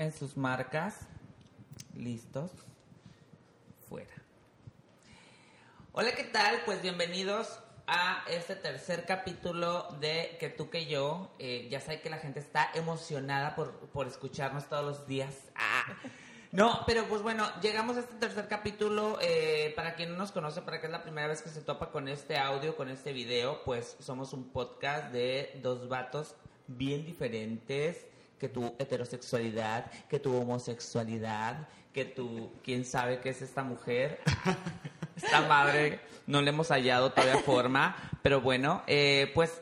en sus marcas. Listos. Fuera. Hola, ¿qué tal? Pues bienvenidos a este tercer capítulo de Que tú que yo. Eh, ya sé que la gente está emocionada por, por escucharnos todos los días. Ah. No, pero pues bueno, llegamos a este tercer capítulo. Eh, para quien no nos conoce, para que es la primera vez que se topa con este audio, con este video, pues somos un podcast de dos vatos bien diferentes que tu heterosexualidad, que tu homosexualidad, que tu, quién sabe qué es esta mujer, esta madre, no le hemos hallado todavía forma, pero bueno, eh, pues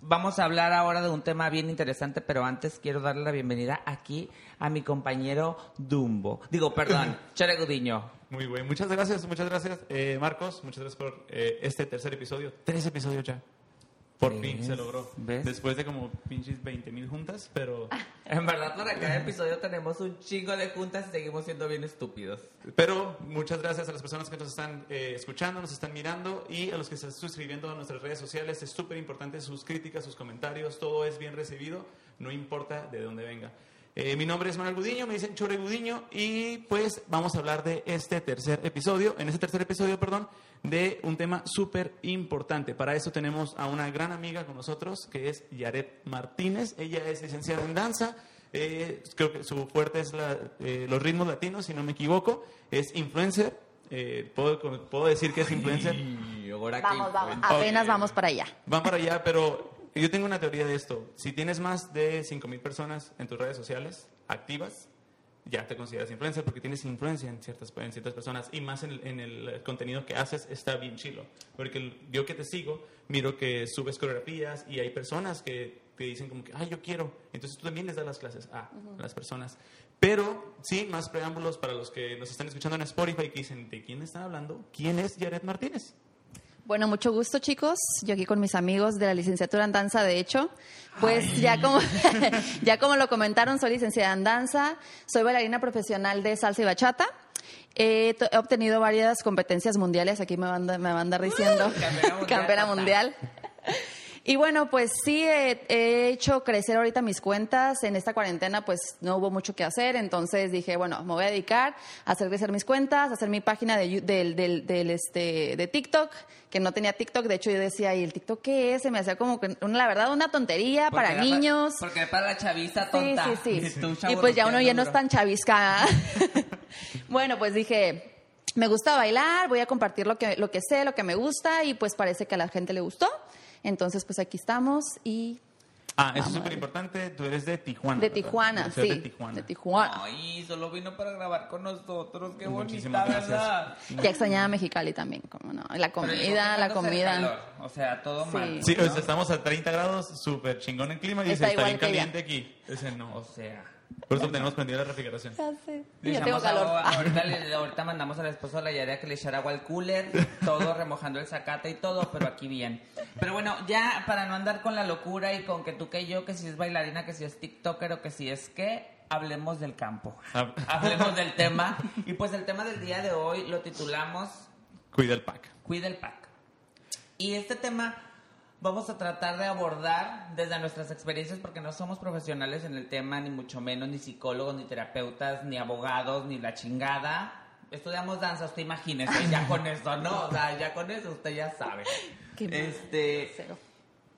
vamos a hablar ahora de un tema bien interesante, pero antes quiero darle la bienvenida aquí a mi compañero Dumbo, digo, perdón, Chore Gudiño. Muy bien, muchas gracias, muchas gracias, eh, Marcos, muchas gracias por eh, este tercer episodio, tres episodios ya. Por fin se logró. ¿Ves? Después de como pinches 20 mil juntas, pero, En verdad, para cada episodio tenemos un chingo de juntas y seguimos siendo bien estúpidos. pero muchas gracias a las personas que nos están eh, escuchando, nos están mirando y a los que se están suscribiendo a nuestras redes sociales. Es súper importante sus críticas, sus comentarios, todo es bien recibido, no importa de dónde venga. Eh, mi nombre es Manuel Gudiño, me dicen Chore Gudiño y pues vamos a hablar de este tercer episodio, en este tercer episodio, perdón, de un tema súper importante. Para eso tenemos a una gran amiga con nosotros que es Yaret Martínez. Ella es licenciada en danza. eh, creo que su fuerte es la- eh, los ritmos latinos, si no me equivoco. Es influencer. eh, puedo, puedo decir que es influencer. Ahora Vamos, que vamos. Apenas vamos para allá. Van para allá, pero yo tengo una teoría de esto. Si tienes más de 5.000 personas en tus redes sociales activas, ya te consideras influencer porque tienes influencia en ciertas, en ciertas personas y más en el, en el contenido que haces está bien chilo. Porque el- yo que te sigo, miro que subes coreografías y hay personas que te dicen como que, ay, yo quiero. Entonces tú también les das las clases a las personas. Pero, sí, más preámbulos para los que nos están escuchando en Spotify que dicen, ¿de quién están hablando? ¿Quién es Jared Martínez? Bueno, mucho gusto, chicos. Yo aquí con mis amigos de la licenciatura en danza, de hecho. Pues ya como, ya como lo comentaron, soy licenciada en danza, soy bailarina profesional de salsa y bachata. He, obtenido varias competencias mundiales, aquí me van, a- me van a andar diciendo. campeona mundial, Campeona mundial. Y bueno, pues sí, he, he hecho crecer ahorita mis cuentas. En esta cuarentena, pues no hubo mucho que hacer. Entonces dije, bueno, me voy a dedicar a hacer crecer mis cuentas, a hacer mi página de, del, del, del, este, de TikTok, que no tenía TikTok. De hecho, yo decía, ¿y el TikTok qué es? Se me hacía como que, la verdad, una tontería Porque para niños. pa- porque para la chaviza Sí, tonta. sí, sí. Y tú, Y pues ya uno ya no es tan chavisca. bueno, pues dije, me gusta bailar, voy a compartir lo que, lo que sé, lo que me gusta y pues parece que a la gente le gustó. Entonces, pues aquí estamos y Ah, eso es súper importante. Tú eres de Tijuana. de ¿verdad? Tijuana, sí. De Tijuana. De Tijuana. Ay, solo vino para grabar con nosotros. Qué bonita, Muchísimas gracias. ¿verdad? Ya extrañaba Mexicali también, como no. La comida, la comida. calor, O sea, todo Sí. mal. Sí, ¿no? o sea, estamos a 30 grados, súper chingón el clima y Está dice, está bien igual que caliente aquí. Dice, no. O sea. Por eso tenemos prendida la refrigeración. Ya sé. le ya tengo calor. agua- ahorita, le- ahorita mandamos al esposo de la Yarea que le echara agua al cooler, todo remojando el zacate y todo, pero aquí bien. Pero bueno, ya para no andar con la locura y con que tú que yo, que si es bailarina, que si es TikToker o que si es que, hablemos del campo. Hablemos del tema. Y pues el tema del día de hoy lo titulamos Cuida el pack. Cuida el pack. Y este tema vamos a tratar de abordar desde nuestras experiencias porque no somos profesionales en el tema, ni mucho menos, ni psicólogos, ni terapeutas, ni abogados, ni la chingada. Estudiamos danza, usted imagínese, ya con eso, ¿no? O sea, ya con eso usted ya sabe. Qué. Este,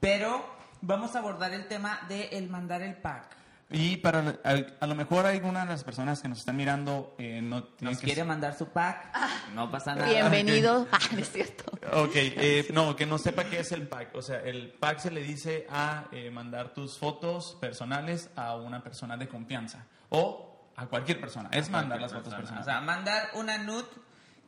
pero vamos a abordar el tema de el mandar el pack. Y para a, a lo mejor alguna de las personas que nos están mirando eh, no Nos que quiere mandar su pack, no pasa nada. Bienvenido. Ah, no es cierto. Ok, eh, no, que no sepa qué es el pack. O sea, el pack se le dice a eh, mandar tus fotos personales a una persona de confianza o a cualquier persona. Es mandar las fotos O personales. sea, mandar una nude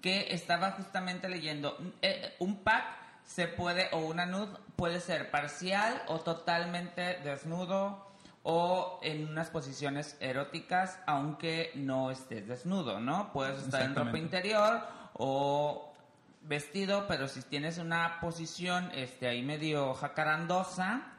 que estaba justamente leyendo. Eh, un pack se puede, o una nude puede ser parcial o totalmente desnudo o en unas posiciones eróticas, aunque no estés desnudo, ¿no? Puedes estar en ropa interior o vestido, pero si tienes una posición este, ahí medio jacarandosa,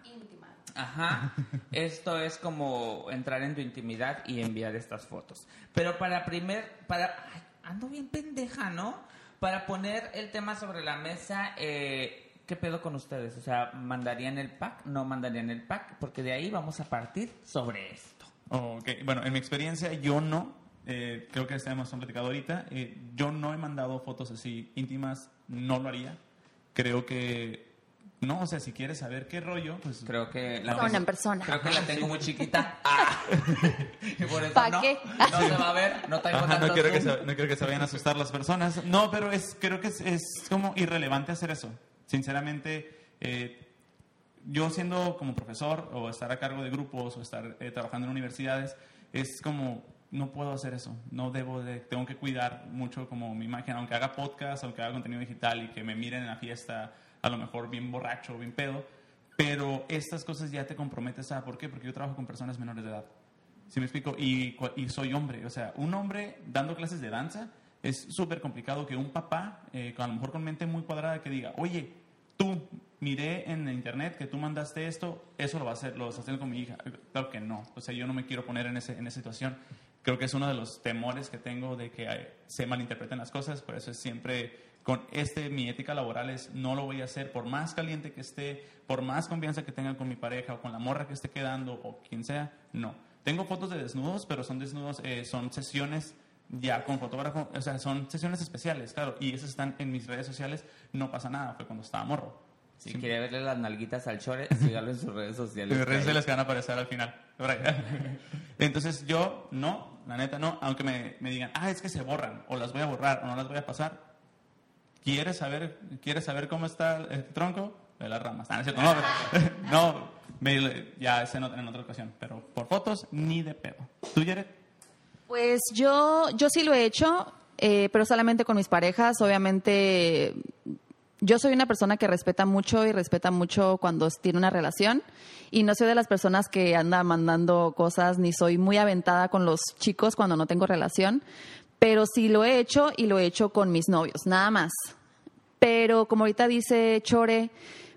Ajá. Esto es como entrar en tu intimidad y enviar estas fotos. Pero para primer, para, ay, ando bien pendeja, ¿no? Para poner el tema sobre la mesa, eh, ¿qué pedo con ustedes? O sea, ¿mandarían el pack? ¿No mandarían el pack? Porque de ahí vamos a partir sobre esto. Ok, bueno, en mi experiencia yo no, eh, creo que hemos platicado ahorita, eh, yo no he mandado fotos así íntimas, no lo haría. Creo que, no, o sea, si quieres saber qué rollo, pues... Creo que la Persona tengo- en persona. Creo que la tengo muy chiquita. Ah. y por eso ¿Pa no, qué? no se va a ver, no tengo Ajá, no, quiero que se, no quiero que se vayan a asustar las personas. No, pero es, creo que es, es como irrelevante hacer eso. Sinceramente, eh, yo siendo como profesor o estar a cargo de grupos o estar eh, trabajando en universidades, es como, no puedo hacer eso. No debo de, tengo que cuidar mucho como mi imagen, aunque haga podcast, aunque haga contenido digital y que me miren en la fiesta, a lo mejor bien borracho, bien pedo. Pero estas cosas ya te comprometes a, ¿por qué? Porque yo trabajo con personas menores de edad. ¿Sí me explico? Y, soy hombre. O sea, un hombre dando clases de danza es súper complicado que un papá, eh, a lo mejor con mente muy cuadrada, que diga, oye, tú, miré en internet que tú mandaste esto, eso lo va a hacer, lo vas a hacer con mi hija. Claro que no. O sea, yo no me quiero poner en, ese, en esa situación. Creo que es uno de los temores que tengo de que se malinterpreten las cosas. Por eso es siempre con este, mi ética laboral es no lo voy a hacer por más caliente que esté, por más confianza que tenga con mi pareja o con la morra que esté quedando o quien sea, no. Tengo fotos de desnudos, pero son desnudos, eh, son sesiones ya con fotógrafo, o sea, son sesiones especiales, claro, y esas están en mis redes sociales, no pasa nada, fue cuando estaba morro. Si quiere verle las nalguitas al chore, sígalo en sus redes sociales. Mis redes sociales que van a aparecer al final. Entonces yo, no, la neta no, aunque me, me digan, ah, es que se borran, o las voy a borrar, o no las voy a pasar. ¿Quieres saber, ¿quieres saber cómo está el tronco? De las ramas. Ah, no, es cierto, no, no, me- ya es en otra ocasión, pero por fotos, ni de pedo. ¿Tú, Jared? Pues yo, yo sí lo he hecho, eh, pero solamente con mis parejas. Obviamente, yo soy una persona que respeta mucho y respeta mucho cuando tiene una relación. Y no soy de las personas que anda mandando cosas, ni soy muy aventada con los chicos cuando no tengo relación. Pero sí lo he hecho y lo he hecho con mis novios, nada más. Pero como ahorita dice Chore,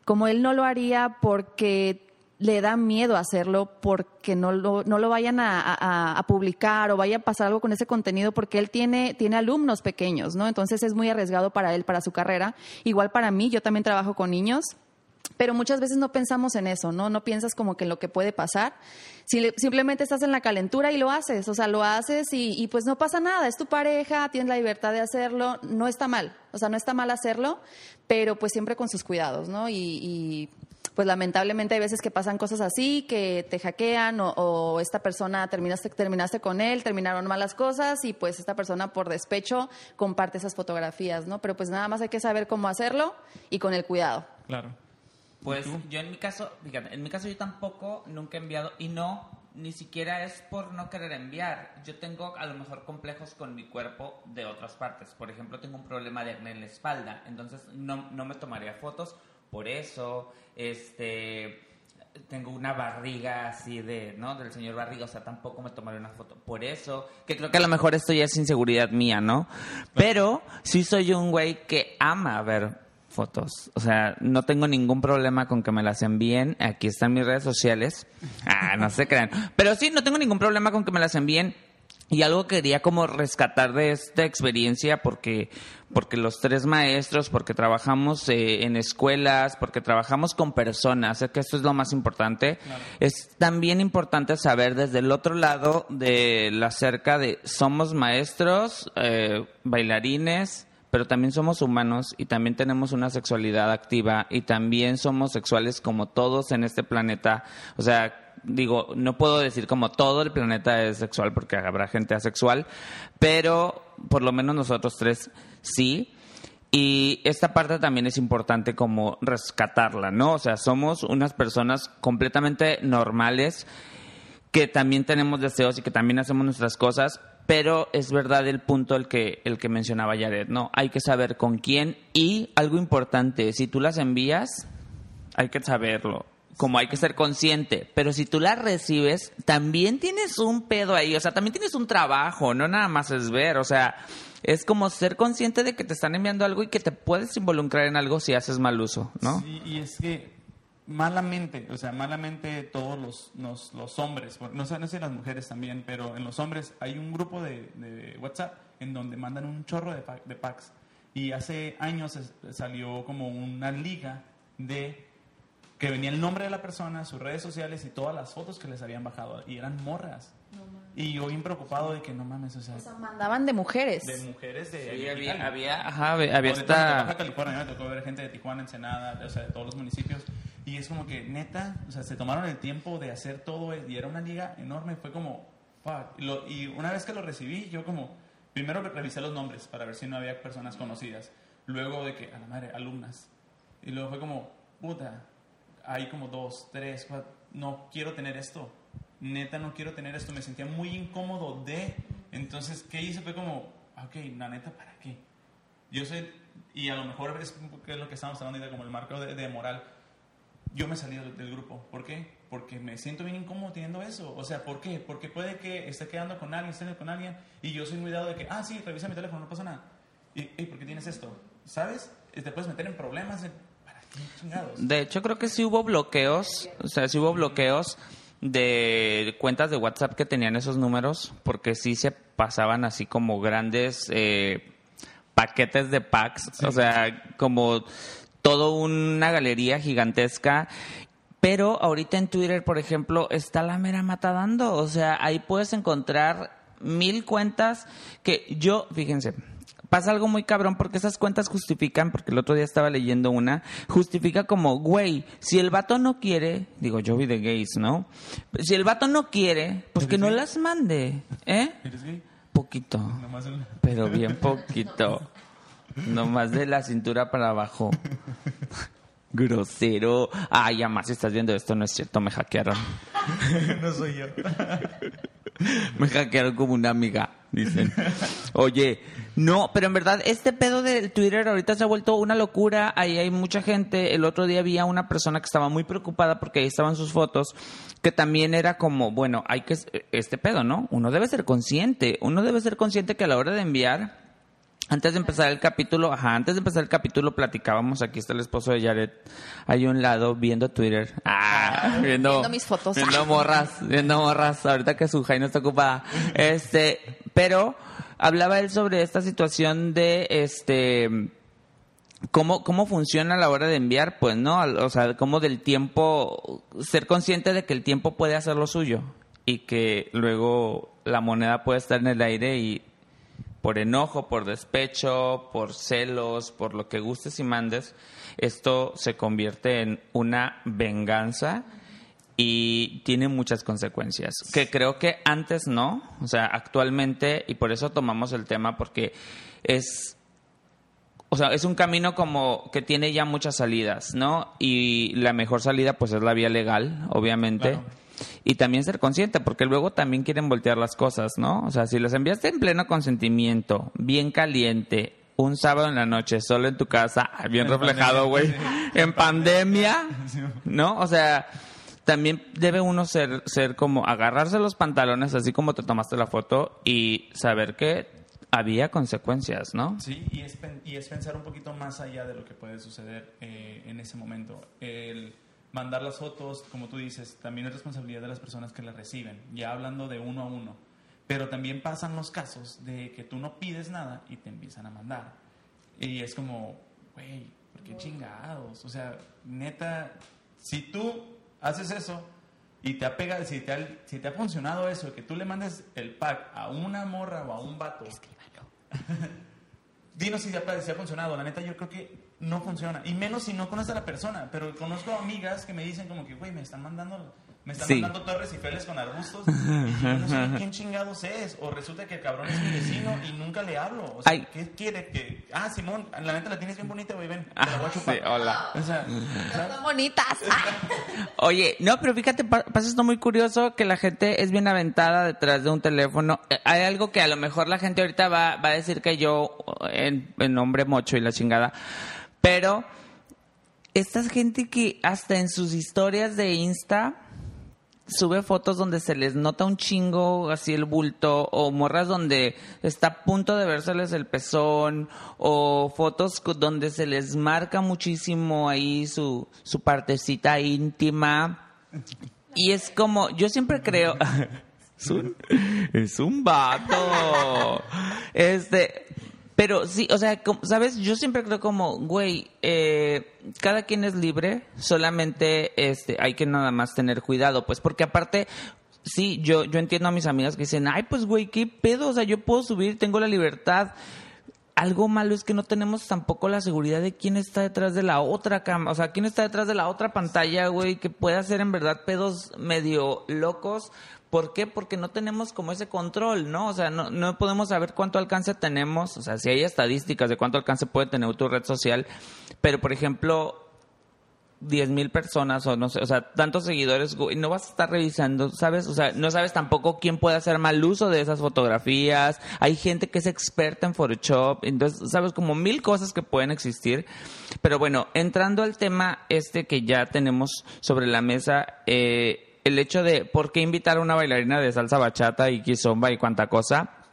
como él no lo haría porque le da miedo hacerlo, porque no lo, no lo vayan a, a- publicar o vaya a pasar algo con ese contenido, porque él tiene, tiene alumnos pequeños, ¿no? Entonces es muy arriesgado para él, para su carrera. Igual para mí, yo también trabajo con niños. Pero muchas veces no pensamos en eso, ¿no? No piensas como que en lo que puede pasar. Si le- simplemente estás en la calentura y lo haces, o sea, lo haces y, pues no pasa nada, es tu pareja, tienes la libertad de hacerlo, no está mal, o sea, no está mal hacerlo, pero pues siempre con sus cuidados, ¿no? Y, pues lamentablemente hay veces que pasan cosas así, que te hackean o, o esta persona terminaste, terminaste con él, terminaron malas cosas y pues esta persona por despecho comparte esas fotografías, ¿no? Pero pues nada más hay que saber cómo hacerlo y con el cuidado. Claro. Pues yo en mi caso, fíjate, en mi caso yo tampoco nunca he enviado y no, ni siquiera es por no querer enviar. Yo tengo a lo mejor complejos con mi cuerpo de otras partes. Por ejemplo, tengo un problema de acné en la espalda, entonces no, no me tomaría fotos por eso. Este tengo una barriga así de, ¿no? Del señor barriga, o sea, tampoco me tomaría una foto. Por eso, que creo que a lo mejor esto ya es inseguridad mía, ¿no? Pero sí soy un güey que ama ver fotos. O sea, no tengo ningún problema con que me las envíen. Aquí están mis redes sociales. Ah, no se crean. Pero sí, no tengo ningún problema con que me las envíen. Y algo que quería como rescatar de esta experiencia, porque, porque los tres maestros, porque trabajamos eh, en escuelas, porque trabajamos con personas, sé que esto es lo más importante, es también importante saber desde el otro lado de la cerca de somos maestros, eh, bailarines, pero también somos humanos y también tenemos una sexualidad activa y también somos sexuales como todos en este planeta. O sea, digo, no puedo decir como todo el planeta es sexual porque habrá gente asexual, pero por lo menos nosotros tres sí. Y esta parte también es importante como rescatarla, ¿no? O sea, somos unas personas completamente normales que también tenemos deseos y que también hacemos nuestras cosas, pero es verdad el punto el que, el que mencionaba Jared, ¿no? Hay que saber con quién y algo importante, si tú las envías, hay que saberlo. Como hay que ser consciente, pero si tú las recibes, también tienes un pedo ahí, o sea, también tienes un trabajo, no nada más es ver, o sea, es como ser consciente de que te están enviando algo y que te puedes involucrar en algo si haces mal uso, ¿no? Sí, y es que malamente, o sea, malamente todos los, los, los hombres, no sé, no sé las mujeres también, pero en los hombres hay un grupo de, de WhatsApp en donde mandan un chorro de, pa- de packs. Y hace años es- salió como una liga de que venía el nombre de la persona, sus redes sociales y todas las fotos que les habían bajado. Y eran morras. y yo bien preocupado de que no mames, o sea, O sea, mandaban de mujeres. de mujeres de... Sí, había, había, ajá, había O de- esta... de Baja California, me tocó ver gente de Tijuana, Ensenada, o sea, de todos los municipios. Y es como que, neta, o sea, se tomaron el tiempo de hacer todo y era una liga enorme. Fue como, fuck. Lo- y una vez que lo recibí, yo como, primero revisé los nombres para ver si no había personas conocidas. Luego de que, a la madre, alumnas. Y luego fue como, puta, hay como dos, tres, cuatro, no quiero tener esto. Neta, no quiero tener esto. Me sentía muy incómodo de... Entonces, ¿qué hice? Fue como, ok, la neta, ¿para qué? Yo soy, y a lo mejor es, es lo que estamos hablando como el marco de, de moral. Yo me salí del, del grupo. ¿Por qué? Porque me siento bien incómodo teniendo eso. O sea, ¿por qué? Porque puede que esté quedando con alguien, esté con alguien, y yo soy muy dado de que, ah, sí, revisa mi teléfono, no pasa nada. ¿Y "Ey, por qué tienes esto? ¿Sabes? Y Te puedes meter en problemas. de- ¿Para qué chingados? De hecho, creo que sí hubo bloqueos, o sea, sí hubo bloqueos de cuentas de WhatsApp que tenían esos números, porque sí se pasaban así como grandes eh, paquetes de packs, o sea, como todo una galería gigantesca. Pero ahorita en Twitter, por ejemplo, está la mera matadando. O sea, ahí puedes encontrar mil cuentas que yo, fíjense, pasa algo muy cabrón porque esas cuentas justifican, porque el otro día estaba leyendo una, justifica como, güey, si el vato no quiere, digo, yo vi de gays, ¿no? Si el vato no quiere, pues que no las mande, ¿eh? ¿Eres gay? Poquito, pero bien poquito. Nomás de la cintura para abajo. Grosero. Ay, además, si estás viendo esto, no es cierto, me hackearon. no soy yo. Me hackearon como una amiga, dicen. Oye, no, pero en verdad, este pedo del Twitter ahorita se ha vuelto una locura. Ahí hay mucha gente. El otro día había una persona que estaba muy preocupada porque ahí estaban sus fotos, que también era como, bueno, hay que, este pedo, ¿no? Uno debe ser consciente. Uno debe ser consciente que a la hora de enviar, antes de empezar el capítulo, ajá, antes de empezar el capítulo platicábamos, aquí está el esposo de Jared, ahí a un lado viendo Twitter, ah, viendo, Viendo mis fotos. viendo morras, viendo morras, ahorita que su Jai no está ocupada, este, pero hablaba él sobre esta situación de, este, cómo, cómo funciona a la hora de enviar, pues, ¿no? O sea, cómo del tiempo, ser consciente de que el tiempo puede hacer lo suyo y que luego la moneda puede estar en el aire y por enojo, por despecho, por celos, por lo que gustes y mandes, esto se convierte en una venganza y tiene muchas consecuencias. Que creo que antes no, o sea, actualmente, y por eso tomamos el tema, porque es o sea, es un camino como que tiene ya muchas salidas, ¿no? Y la mejor salida pues es la vía legal, obviamente. Y también ser consciente, porque luego también quieren voltear las cosas, ¿no? O sea, si las enviaste en pleno consentimiento, bien caliente, un sábado en la noche, solo en tu casa, ah, bien En reflejado, güey, en pandemia. ¿no? O sea, también debe uno ser, ser como agarrarse los pantalones, así como te tomaste la foto, y saber que había consecuencias, ¿no? Sí, y es, pen- y es pensar un poquito más allá de lo que puede suceder eh, en ese momento. El mandar las fotos, como tú dices, también es responsabilidad de las personas que las reciben, ya hablando de uno a uno. Pero también pasan los casos de que tú no pides nada y te empiezan a mandar. Y es como, güey, ¿por qué chingados? O sea, neta, si tú haces eso y te apega, si te ha, si te ha funcionado eso, que tú le mandes el pack a una morra o a un vato, dinos si ha, si ha funcionado. La neta, yo creo que no funciona. Y menos si no conoces a la persona. Pero conozco amigas que me dicen como que, güey, me están mandando... Me están Sí. mandando torres y feles con arbustos y yo no sé quién chingados es. O resulta que el cabrón es mi vecino y nunca le hablo. O sea, Ay. ¿qué quiere? Que, ah, Simón, la neta la tienes bien bonita, güey, ven, te la voy a Sí, chupar. hola. O sea, ¿sabes? Son bonitas. Oye, no, pero fíjate, pa- pasa esto muy curioso que la gente es bien aventada detrás de un teléfono. Eh, Hay algo que a lo mejor la gente ahorita va, va a decir que yo, en, en nombre mocho y la chingada, pero esta gente que hasta en sus historias de Insta sube fotos donde se les nota un chingo así el bulto o morras donde está a punto de vérseles el pezón o fotos donde se les marca muchísimo ahí su, su partecita íntima. Y es como yo siempre creo es un, es un vato. Este Pero sí, o sea, ¿sabes? Yo siempre creo como, güey, eh, cada quien es libre, solamente este, hay que nada más tener cuidado, pues, porque aparte, sí, yo, yo entiendo a mis amigas que dicen, ay, pues, güey, ¿qué pedo? O sea, yo puedo subir, tengo la libertad. Algo malo es que no tenemos tampoco la seguridad de quién está detrás de la otra cama, o sea, quién está detrás de la otra pantalla, güey, que puede hacer en verdad pedos medio locos. ¿Por qué? Porque no tenemos como ese control, ¿no? O sea, no, podemos saber cuánto alcance tenemos, o sea, si hay estadísticas de cuánto alcance puede tener tu red social, pero por ejemplo, 10 mil personas o no sé, o sea, tantos seguidores, güey, no vas a estar revisando, ¿sabes? O sea, no sabes tampoco quién puede hacer mal uso de esas fotografías. Hay gente que es experta en Photoshop, entonces, ¿sabes? Como mil cosas que pueden existir. Pero bueno, entrando al tema este que ya tenemos sobre la mesa, eh, el hecho de por qué invitar a una bailarina de salsa bachata y kizomba y cuánta cosa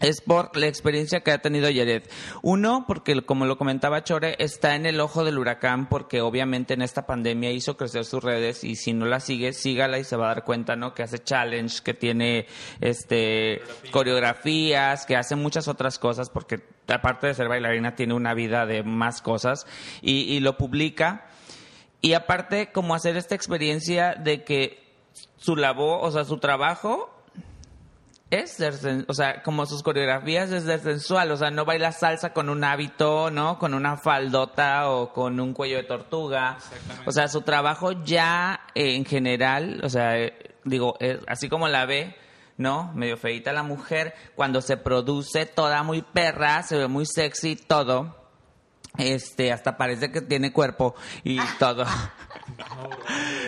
es por la experiencia que ha tenido Yared. Uno, porque como lo comentaba Chore, está en el ojo del huracán porque obviamente en esta pandemia hizo crecer sus redes y si no la sigue, sígala y se va a dar cuenta, ¿no? Que hace challenge, que tiene este coreografías, que hace muchas otras cosas porque aparte de ser bailarina tiene una vida de más cosas y, y lo publica. Y aparte, como hacer esta experiencia de que su labor, o sea, su trabajo es ser, o sea, como sus coreografías es ser sensual, o sea, no baila salsa con un hábito, ¿no? Con una faldota o con un cuello de tortuga. O sea, su trabajo ya eh, en general, o sea, eh, digo, eh, así como la ve, ¿no? Medio feita la mujer, cuando se produce toda muy perra, se ve muy sexy, todo. Este, hasta parece que tiene cuerpo y todo.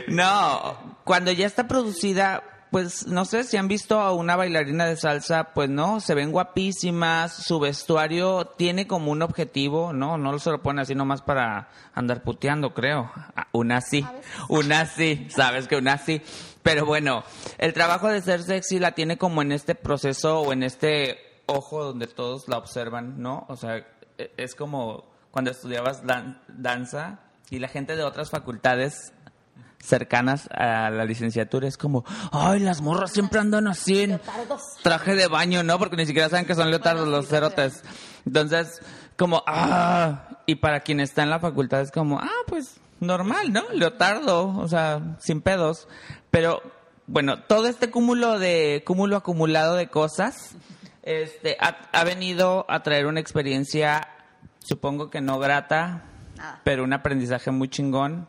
No, cuando ya está producida, pues no sé si han visto a una bailarina de salsa, pues no, se ven guapísimas, su vestuario tiene como un objetivo, no, no se lo ponen así nomás para andar puteando, creo. Ah, Una sí, una sí, sabes que una sí. Pero bueno, el trabajo de ser sexy la tiene como en este proceso o en este ojo donde todos la observan, ¿no? O sea, e- es como cuando estudiabas dan- danza y la gente de otras facultades cercanas a la licenciatura es como, ay, las morras siempre andan así en traje de baño, ¿no? Porque ni siquiera saben que son leotardos los cerotes. Entonces, como, ah, y para quien está en la facultad es como, ah, pues normal, ¿no? Leotardo, o sea, sin pedos. Pero, bueno, todo este cúmulo de, cúmulo acumulado de cosas, este, ha, ha venido a traer una experiencia, supongo que no grata, pero un aprendizaje muy chingón.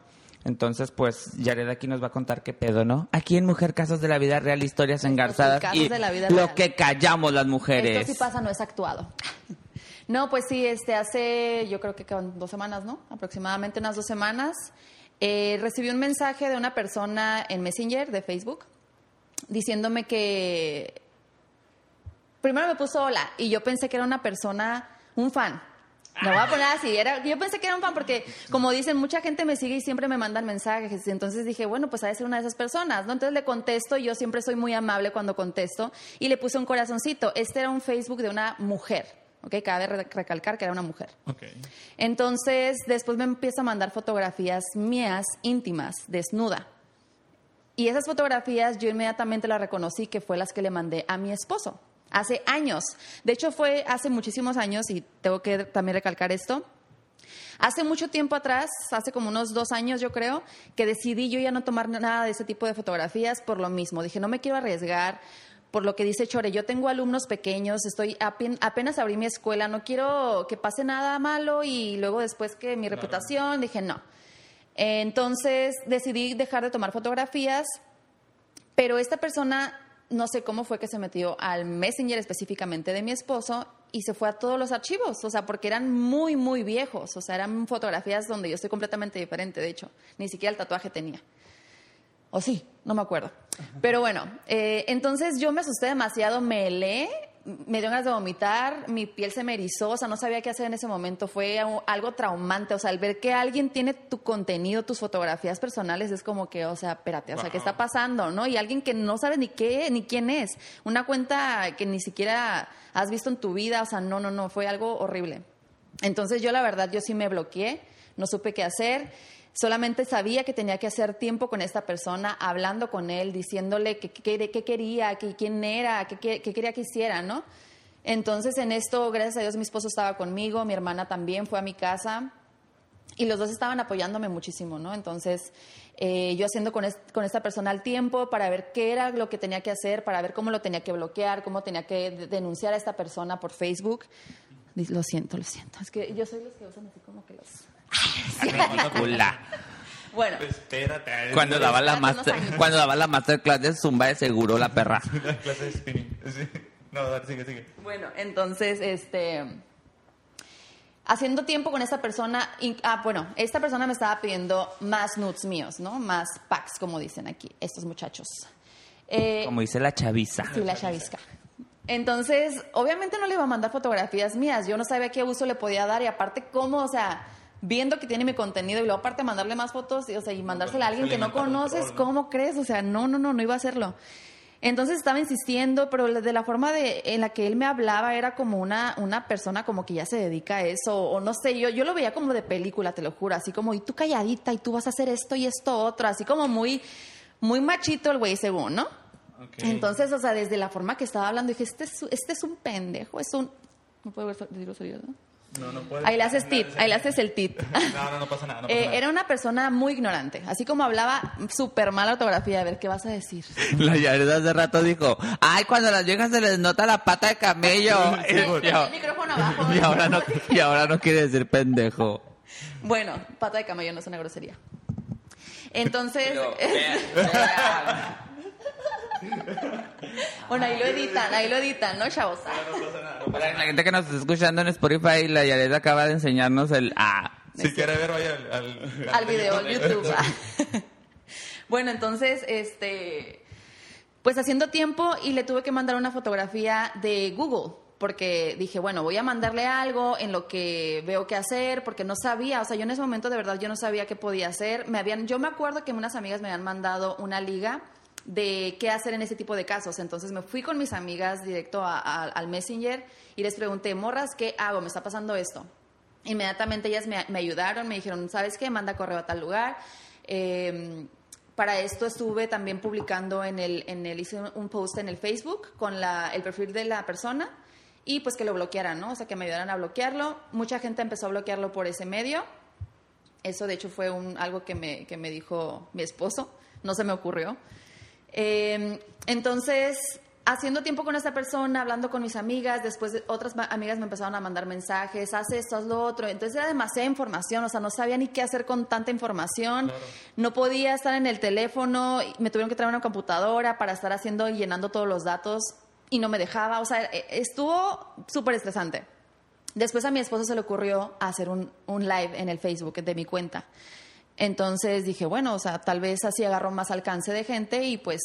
Entonces, pues, Yared aquí nos va a contar qué pedo, ¿no? Aquí en Mujer Casos de la Vida Real, historias engarzadas casos y de la vida lo real. que callamos las mujeres. Esto sí pasa, no es actuado. No, pues sí, este, hace yo creo que dos semanas, ¿no? Aproximadamente unas dos semanas, eh, recibí un mensaje de una persona en Messenger de Facebook diciéndome que primero me puso hola y yo pensé que era una persona, un fan. Me voy a poner así, era, yo pensé que era un fan porque, como dicen, mucha gente me sigue y siempre me mandan mensajes. Entonces dije, bueno, pues ha de ser una de esas personas, ¿no? Entonces le contesto y yo siempre soy muy amable cuando contesto y le puse un corazoncito. Este era un Facebook de una mujer, ¿ok? Cabe re- recalcar que era una mujer. Entonces, después me empieza a mandar fotografías mías, íntimas, desnuda. Y esas fotografías yo inmediatamente las reconocí que fue las que le mandé a mi esposo. Hace años. De hecho, fue hace muchísimos años y tengo que también recalcar esto. Hace mucho tiempo atrás, hace como unos dos años yo creo, que decidí yo ya no tomar nada de ese tipo de fotografías por lo mismo. Dije, no me quiero arriesgar. Por lo que dice Chore, yo tengo alumnos pequeños, estoy apen- apenas abrí mi escuela, no quiero que pase nada malo y luego después que mi reputación, dije no. Entonces decidí dejar de tomar fotografías, pero esta persona, no sé cómo fue que se metió al Messenger específicamente de mi esposo y se fue a todos los archivos, o sea, porque eran muy, muy viejos, o sea, eran fotografías donde yo estoy completamente diferente, de hecho, ni siquiera el tatuaje tenía. O sí, no me acuerdo. Pero bueno, eh, entonces yo me asusté demasiado, me helé, me dio ganas de vomitar, mi piel se me erizó, o sea, no sabía qué hacer en ese momento. Fue algo traumante, o sea, al ver que alguien tiene tu contenido, tus fotografías personales, es como que, o sea, espérate, o sea, ¿qué está pasando, no? Y alguien que no sabe ni qué, ni quién es. Una cuenta que ni siquiera has visto en tu vida, o sea, no, no, no, fue algo horrible. Entonces yo la verdad, yo sí me bloqueé, no supe qué hacer. Solamente sabía que tenía que hacer tiempo con esta persona, hablando con él, diciéndole qué quería, quién era, qué, qué- quería que hiciera, ¿no? Entonces en esto, gracias a Dios, mi esposo estaba conmigo, mi hermana también fue a mi casa y los dos estaban apoyándome muchísimo, ¿no? Entonces eh, yo haciendo con, con esta persona al tiempo para ver qué era lo que tenía que hacer, para ver cómo lo tenía que bloquear, cómo tenía que de- denunciar a esta persona por Facebook. Lo siento, lo siento. Es que yo soy los que usan así como que los... Cula. Bueno, Espérate. Cuando daba la master, cuando daba la masterclass de Zumba de seguro la perra. La clase de spinning. No, dale, sigue, sigue. Bueno, entonces, este, haciendo tiempo con esta persona, y- ah, bueno, esta persona me estaba pidiendo más nudes míos, ¿no? Más packs, como dicen aquí, estos muchachos. Eh, Como dice la chaviza. Sí, la chavisca. Entonces, obviamente no le iba a mandar fotografías mías. Yo no sabía qué uso le podía dar y aparte cómo, o sea, viendo que tiene mi contenido y luego aparte mandarle más fotos, y, o sea, y mandársela a alguien que no control, conoces, ¿no? ¿cómo crees? O sea, no, no, no, no iba a hacerlo. Entonces estaba insistiendo, pero de la forma de, en la que él me hablaba era como una, una persona como que ya se dedica a eso, o no sé, yo, yo lo veía como de película, te lo juro, así como, y tú calladita, y tú vas a hacer esto y esto otro, así como muy, muy machito el güey, según, ¿no? Ok. Entonces, o sea, desde la forma que estaba hablando, dije, este es, este es un pendejo, es un... No puedo ver, decir groserías, ¿no? No, no puedes. Ahí le haces tit, ahí le haces el tit. No, no, no pasa nada. No pasa Eh, nada. era una persona muy ignorante, así como hablaba súper mala ortografía. A ver, ¿qué vas a decir? La Yared hace rato dijo, ay, cuando a las viejas se les nota la pata de camello. Sí, y, tenía el micrófono abajo. y ahora no, y ahora no quiere decir pendejo. Bueno, pata de camello no es una grosería. Entonces, bueno, ahí lo editan, ahí lo editan, ¿no, chavos? Para la gente que nos está escuchando en Spotify, la Yared acaba de enseñarnos el ah. Si quiere ver, vaya al, al, al video, al YouTube. bueno, entonces, este, pues haciendo tiempo y le tuve que mandar una fotografía de Google porque dije, bueno, voy a mandarle algo en lo que veo qué hacer, porque no sabía, o sea, yo en ese momento de verdad yo no sabía qué podía hacer. Me habían, yo me acuerdo que unas amigas me habían mandado una liga de qué hacer en ese tipo de casos. Entonces me fui con mis amigas directo a- al Messenger y les pregunté, morras, ¿qué hago? Me está pasando esto. Inmediatamente ellas me, ayudaron, me dijeron, ¿sabes qué? Manda correo a tal lugar. Eh, para esto estuve también publicando en el, el hice un post en el Facebook con la, el perfil de la persona y pues que lo bloquearan, ¿no? O sea, que me ayudaran a bloquearlo. Mucha gente empezó a bloquearlo por ese medio. Eso, de hecho, fue algo que me, que me dijo mi esposo. No se me ocurrió. Eh, entonces, haciendo tiempo con esta persona, hablando con mis amigas, después de- otras amigas me empezaron a mandar mensajes, haz esto, haz lo otro. Entonces era demasiada información, o sea, no sabía ni qué hacer con tanta información. No podía estar en el teléfono, me tuvieron que traer una computadora para estar haciendo y llenando todos los datos y no me dejaba. O sea, e- estuvo súper estresante. Después a mi esposo se le ocurrió hacer un, un live en el Facebook de mi cuenta. Entonces dije, bueno, o sea, tal vez así agarro más alcance de gente y pues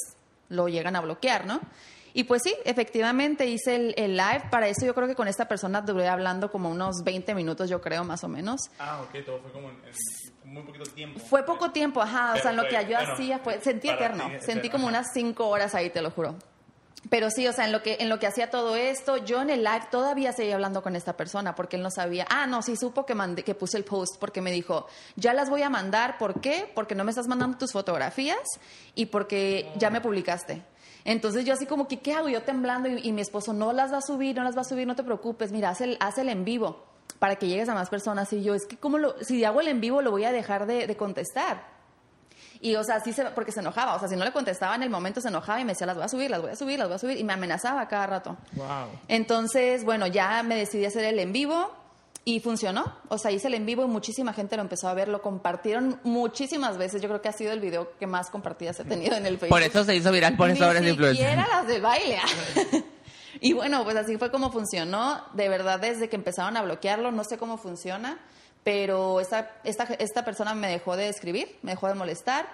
lo llegan a bloquear, ¿no? Y pues sí, efectivamente hice el, el live. Para eso yo creo que con esta persona duré hablando como unos 20 minutos, yo creo, más o menos. Ah, ok, todo fue como en, en muy poquito tiempo. Fue poco tiempo, ajá. O sea, lo fue- que yo bueno, hacía fue. Sentí eterno. ti, Sentí eterno, como ajá. unas cinco horas ahí, te lo juro. Pero sí, o sea, en lo que en lo que hacía todo esto, yo en el live todavía seguía hablando con esta persona porque él no sabía. Ah, no, sí supo que mandé, que puse el post porque me dijo, ya las voy a mandar. ¿Por qué? Porque no me estás mandando tus fotografías y porque ya me publicaste. Entonces yo así como que, ¿qué hago? Yo temblando y, mi esposo, no las va a subir, no las va a subir, no te preocupes, mira, haz el, haz el en vivo para que llegues a más personas. Y yo, es que como si hago el en vivo lo voy a dejar de, de contestar. Y, o sea, sí se, porque se enojaba. O sea, si no le contestaba en el momento, se enojaba y me decía, las voy a subir, las voy a subir, las voy a subir. Y me amenazaba cada rato. Wow. Entonces, bueno, ya me decidí a hacer el en vivo y funcionó. O sea, hice el en vivo y muchísima gente lo empezó a ver, lo compartieron muchísimas veces. Yo creo que ha sido el video que más compartidas he tenido en el Facebook. Por eso se hizo viral, por eso ahora es influencer. siquiera las del baile. y bueno, pues así fue como funcionó. De verdad, desde que empezaron a bloquearlo, no sé cómo funciona, pero esta, esta, esta persona me dejó de escribir, me dejó de molestar.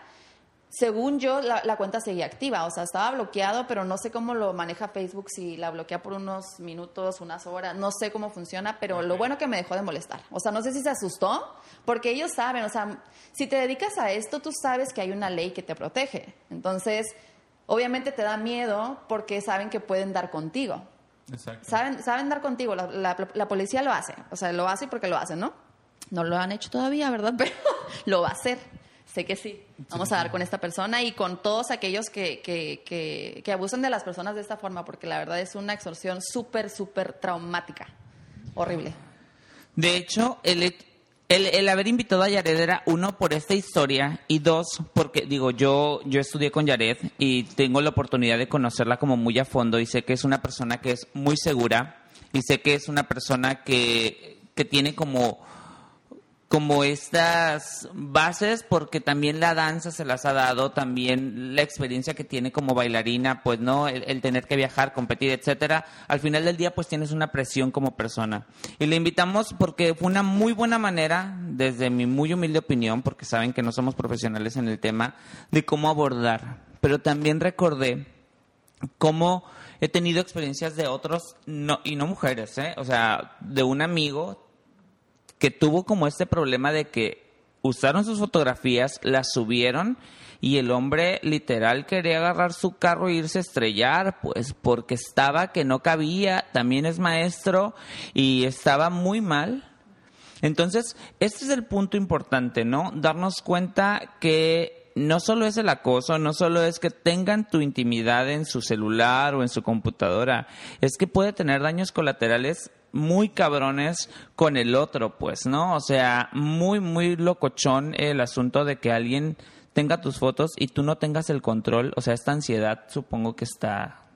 Según yo, la, la cuenta seguía activa, o sea, estaba bloqueado, pero no sé cómo lo maneja Facebook, si la bloquea por unos minutos, unas horas, no sé cómo funciona, pero lo bueno que me dejó de molestar. O sea, no sé si se asustó, porque ellos saben, o sea, si te dedicas a esto, tú sabes que hay una ley que te protege. Entonces, obviamente te da miedo porque saben que pueden dar contigo. Exacto. Saben, saben dar contigo, la, la- la policía lo hace, o sea, lo hace porque lo hacen, ¿no? No lo han hecho todavía, ¿verdad? Pero lo va a hacer. sé que sí. Vamos a dar con esta persona y con todos aquellos que, que, que, que abusan de las personas de esta forma, porque la verdad es una extorsión súper, súper traumática. Horrible. De hecho, el, el, el haber invitado a Yared era uno por esta historia y dos porque digo yo yo estudié con Yared y tengo la oportunidad de conocerla como muy a fondo y sé que es una persona que es muy segura y sé que es una persona que, que tiene como como estas bases porque también la danza se las ha dado, también la experiencia que tiene como bailarina, pues no, el, el, tener que viajar, competir, etcétera. Al final del día pues tienes una presión como persona. Y le invitamos porque fue una muy buena manera, desde mi muy humilde opinión, porque saben que no somos profesionales en el tema, de cómo abordar. Pero también recordé cómo he tenido experiencias de otros, no, y no mujeres, ¿eh? o sea, de un amigo que tuvo como este problema de que usaron sus fotografías, las subieron y el hombre literal quería agarrar su carro e irse a estrellar, pues porque estaba que no cabía, también es maestro y estaba muy mal. Entonces, este es el punto importante, ¿no? Darnos cuenta que no solo es el acoso, no solo es que tengan tu intimidad en su celular o en su computadora, es que puede tener daños colaterales muy cabrones con el otro, pues, ¿no? O sea, muy, muy locochón el asunto de que alguien tenga tus fotos y tú no tengas el control. O sea, esta ansiedad supongo que está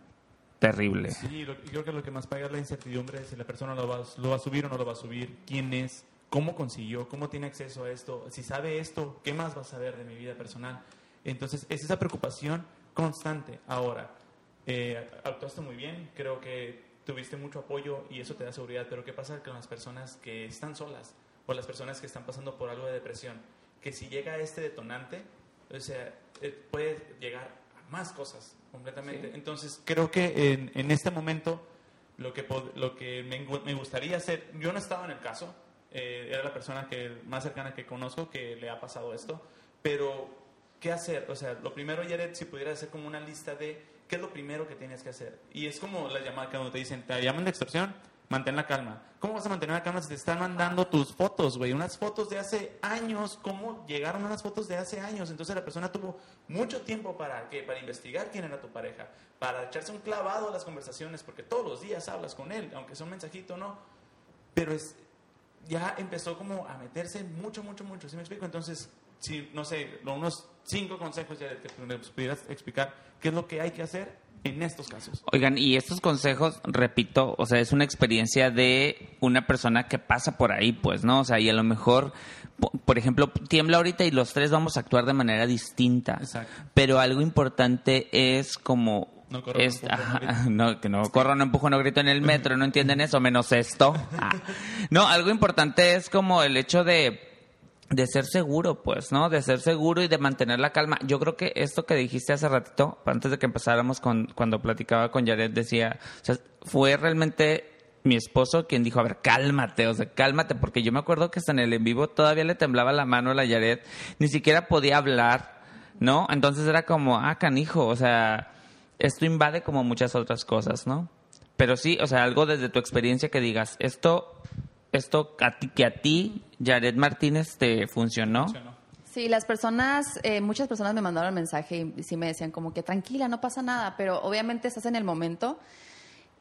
terrible. Sí, lo, creo que lo que más paga es la incertidumbre de si la persona lo va, lo va a subir o no lo va a subir, quién es, cómo consiguió, cómo tiene acceso a esto, si sabe esto, qué más va a saber de mi vida personal. Entonces, es esa preocupación constante. Ahora, eh, actuaste muy bien, creo que tuviste mucho apoyo y eso te da seguridad, pero ¿qué pasa con las personas que están solas o las personas que están pasando por algo de depresión? Que si llega este detonante, o sea, eh, puede llegar a más cosas completamente. Sí. Entonces, creo que en, en, este momento lo que, lo que me, me, gustaría hacer, yo no estaba en el caso, eh, era la persona que, más cercana que conozco que le ha pasado esto, pero ¿qué hacer? O sea, lo primero, Jared, si pudiera hacer como una lista de ¿qué es lo primero que tienes que hacer? Y es como la llamada que te dicen, te llaman de extorsión, mantén la calma. ¿Cómo vas a mantener la calma si te están mandando tus fotos, güey? Unas fotos de hace años, ¿cómo llegaron unas fotos de hace años? Entonces la persona tuvo mucho tiempo para, ¿qué? Para investigar quién era tu pareja, para echarse un clavado a las conversaciones, porque todos los días hablas con él, aunque sea un mensajito no. Pero es, ya empezó como a meterse mucho, mucho, mucho, ¿sí me explico? Entonces, si, no sé, unos cinco consejos ya que me pudieras explicar qué es lo que hay que hacer en estos casos. Oigan, y estos consejos, repito, o sea, es una experiencia de una persona que pasa por ahí, pues, ¿no? O sea, y a lo mejor, por ejemplo, tiembla ahorita y los tres vamos a actuar de manera distinta. Exacto. Pero algo importante es como no corro, es, no, empujo, ajá, no, que no corro, no empujo, no grito en el metro, no entienden eso, menos esto. Ah. No, algo importante es como el hecho de de ser seguro, pues, ¿no? De ser seguro y de mantener la calma. Yo creo que esto que dijiste hace ratito, antes de que empezáramos con, cuando platicaba con Jared, decía, o sea, fue realmente mi esposo quien dijo, a ver, cálmate, o sea, cálmate, porque yo me acuerdo que hasta en el en vivo todavía le temblaba la mano a la Jared, ni siquiera podía hablar, ¿no? Entonces era como, ah, canijo, o sea, esto invade como muchas otras cosas, ¿no? Pero sí, o sea, algo desde tu experiencia que digas, esto esto a ti, que a ti, Jared Martínez, te funcionó. funcionó. Sí, las personas, eh, muchas personas me mandaron el mensaje y sí me decían como que tranquila, no pasa nada, pero obviamente estás en el momento.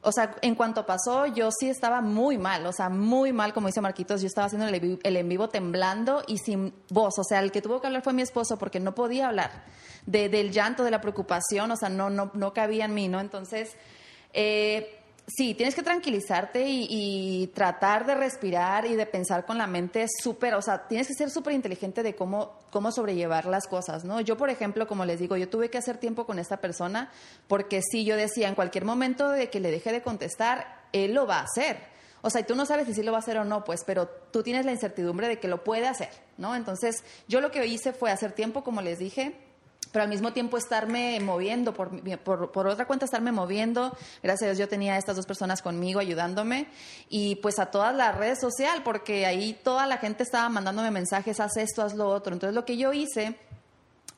O sea, en cuanto pasó, yo sí estaba muy mal, o sea, muy mal, como dice Marquitos, yo estaba haciendo el, el en vivo temblando y sin voz, o sea, el que tuvo que hablar fue mi esposo porque no podía hablar de, del llanto, de la preocupación, o sea, no, no, no cabía en mí, ¿no? Entonces, eh, Sí, tienes que tranquilizarte y, y, tratar de respirar y de pensar con la mente súper, o sea, tienes que ser súper inteligente de cómo, cómo sobrellevar las cosas, ¿no? Yo, por ejemplo, como les digo, yo tuve que hacer tiempo con esta persona porque sí, yo decía, en cualquier momento de que le deje de contestar, él lo va a hacer. O sea, y tú no sabes si sí lo va a hacer o no, pues, pero tú tienes la incertidumbre de que lo puede hacer, ¿no? Entonces, yo lo que hice fue hacer tiempo, como les dije, pero al mismo tiempo estarme moviendo, por, por, por, otra cuenta estarme moviendo. Gracias a Dios yo tenía a estas dos personas conmigo ayudándome y pues a todas las redes sociales, porque ahí toda la gente estaba mandándome mensajes, haz esto, haz lo otro. Entonces lo que yo hice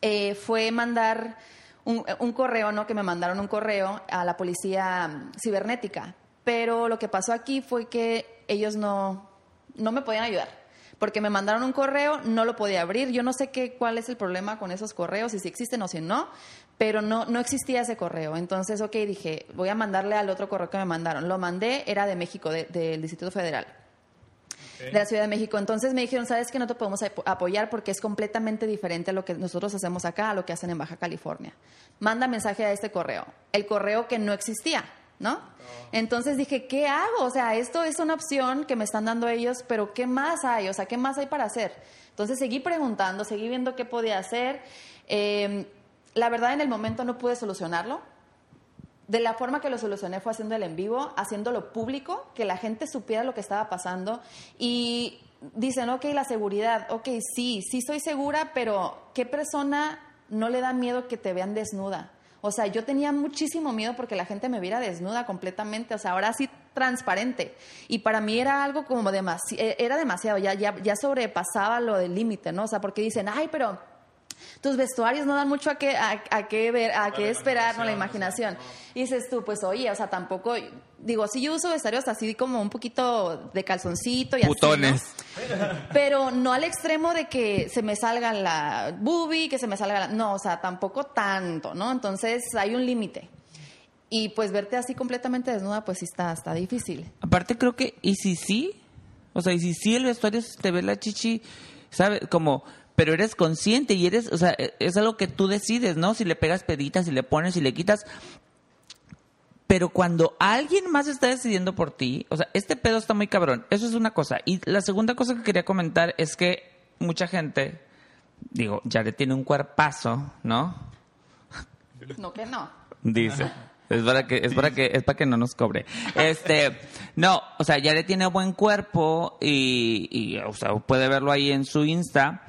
eh, fue mandar un, un, correo, ¿no? Que me mandaron un correo a la policía cibernética. Pero lo que pasó aquí fue que ellos no, no me podían ayudar porque me mandaron un correo, no lo podía abrir. Yo no sé qué, cuál es el problema con esos correos, y si existen o si no, pero no, no existía ese correo. Entonces, ok, dije, voy a mandarle al otro correo que me mandaron. Lo mandé, era de México, de- del Distrito Federal de la Ciudad de México. Entonces me dijeron, sabes que no te podemos ap- apoyar porque es completamente diferente a lo que nosotros hacemos acá, a lo que hacen en Baja California. Manda mensaje a este correo, el correo que no existía, ¿no? Entonces dije, ¿qué hago? O sea, esto es una opción que me están dando ellos, pero ¿qué más hay? O sea, ¿qué más hay para hacer? Entonces seguí preguntando, seguí viendo qué podía hacer. Eh, la verdad, en el momento no pude solucionarlo. De la forma que lo solucioné fue haciendo el en vivo, haciéndolo público, que la gente supiera lo que estaba pasando y dicen, ok, la seguridad, ok, sí, sí soy segura, pero ¿qué persona no le da miedo que te vean desnuda? O sea, yo tenía muchísimo miedo porque la gente me viera desnuda completamente, o sea, ahora sí transparente. Y para mí era algo como demasiado, era demasiado, ya, ya, ya sobrepasaba lo del límite, ¿no? O sea, porque dicen, ay, pero tus vestuarios no dan mucho a qué, a, a qué ver, a qué esperar, no la imaginación. Y dices tú, pues oye, o sea, tampoco, digo, sí yo uso vestuarios así como un poquito de calzoncito y Putones. así, ¿no? Pero no al extremo de que se me salga la boobie, que se me salga la... No, o sea, tampoco tanto, ¿no? Entonces hay un límite. Y pues verte así completamente desnuda, pues sí está, está difícil. Aparte creo que, ¿y si sí? O sea, ¿y si sí el vestuario se te ve la chichi? ¿Sabes? Como, pero eres consciente y eres, o sea, e- es algo que tú decides, ¿no? Si le pegas peditas, si le pones, si le quitas. Pero cuando alguien más está decidiendo por ti, o sea, este pedo está muy cabrón. Eso es una cosa. Y la segunda cosa que quería comentar es que mucha gente, digo, Jared tiene un cuerpazo, ¿no? No que no. Dice. Es para que es para que es para que no nos cobre. Este, no, o sea, ya le tiene buen cuerpo y, y o sea, puede verlo ahí en su Insta.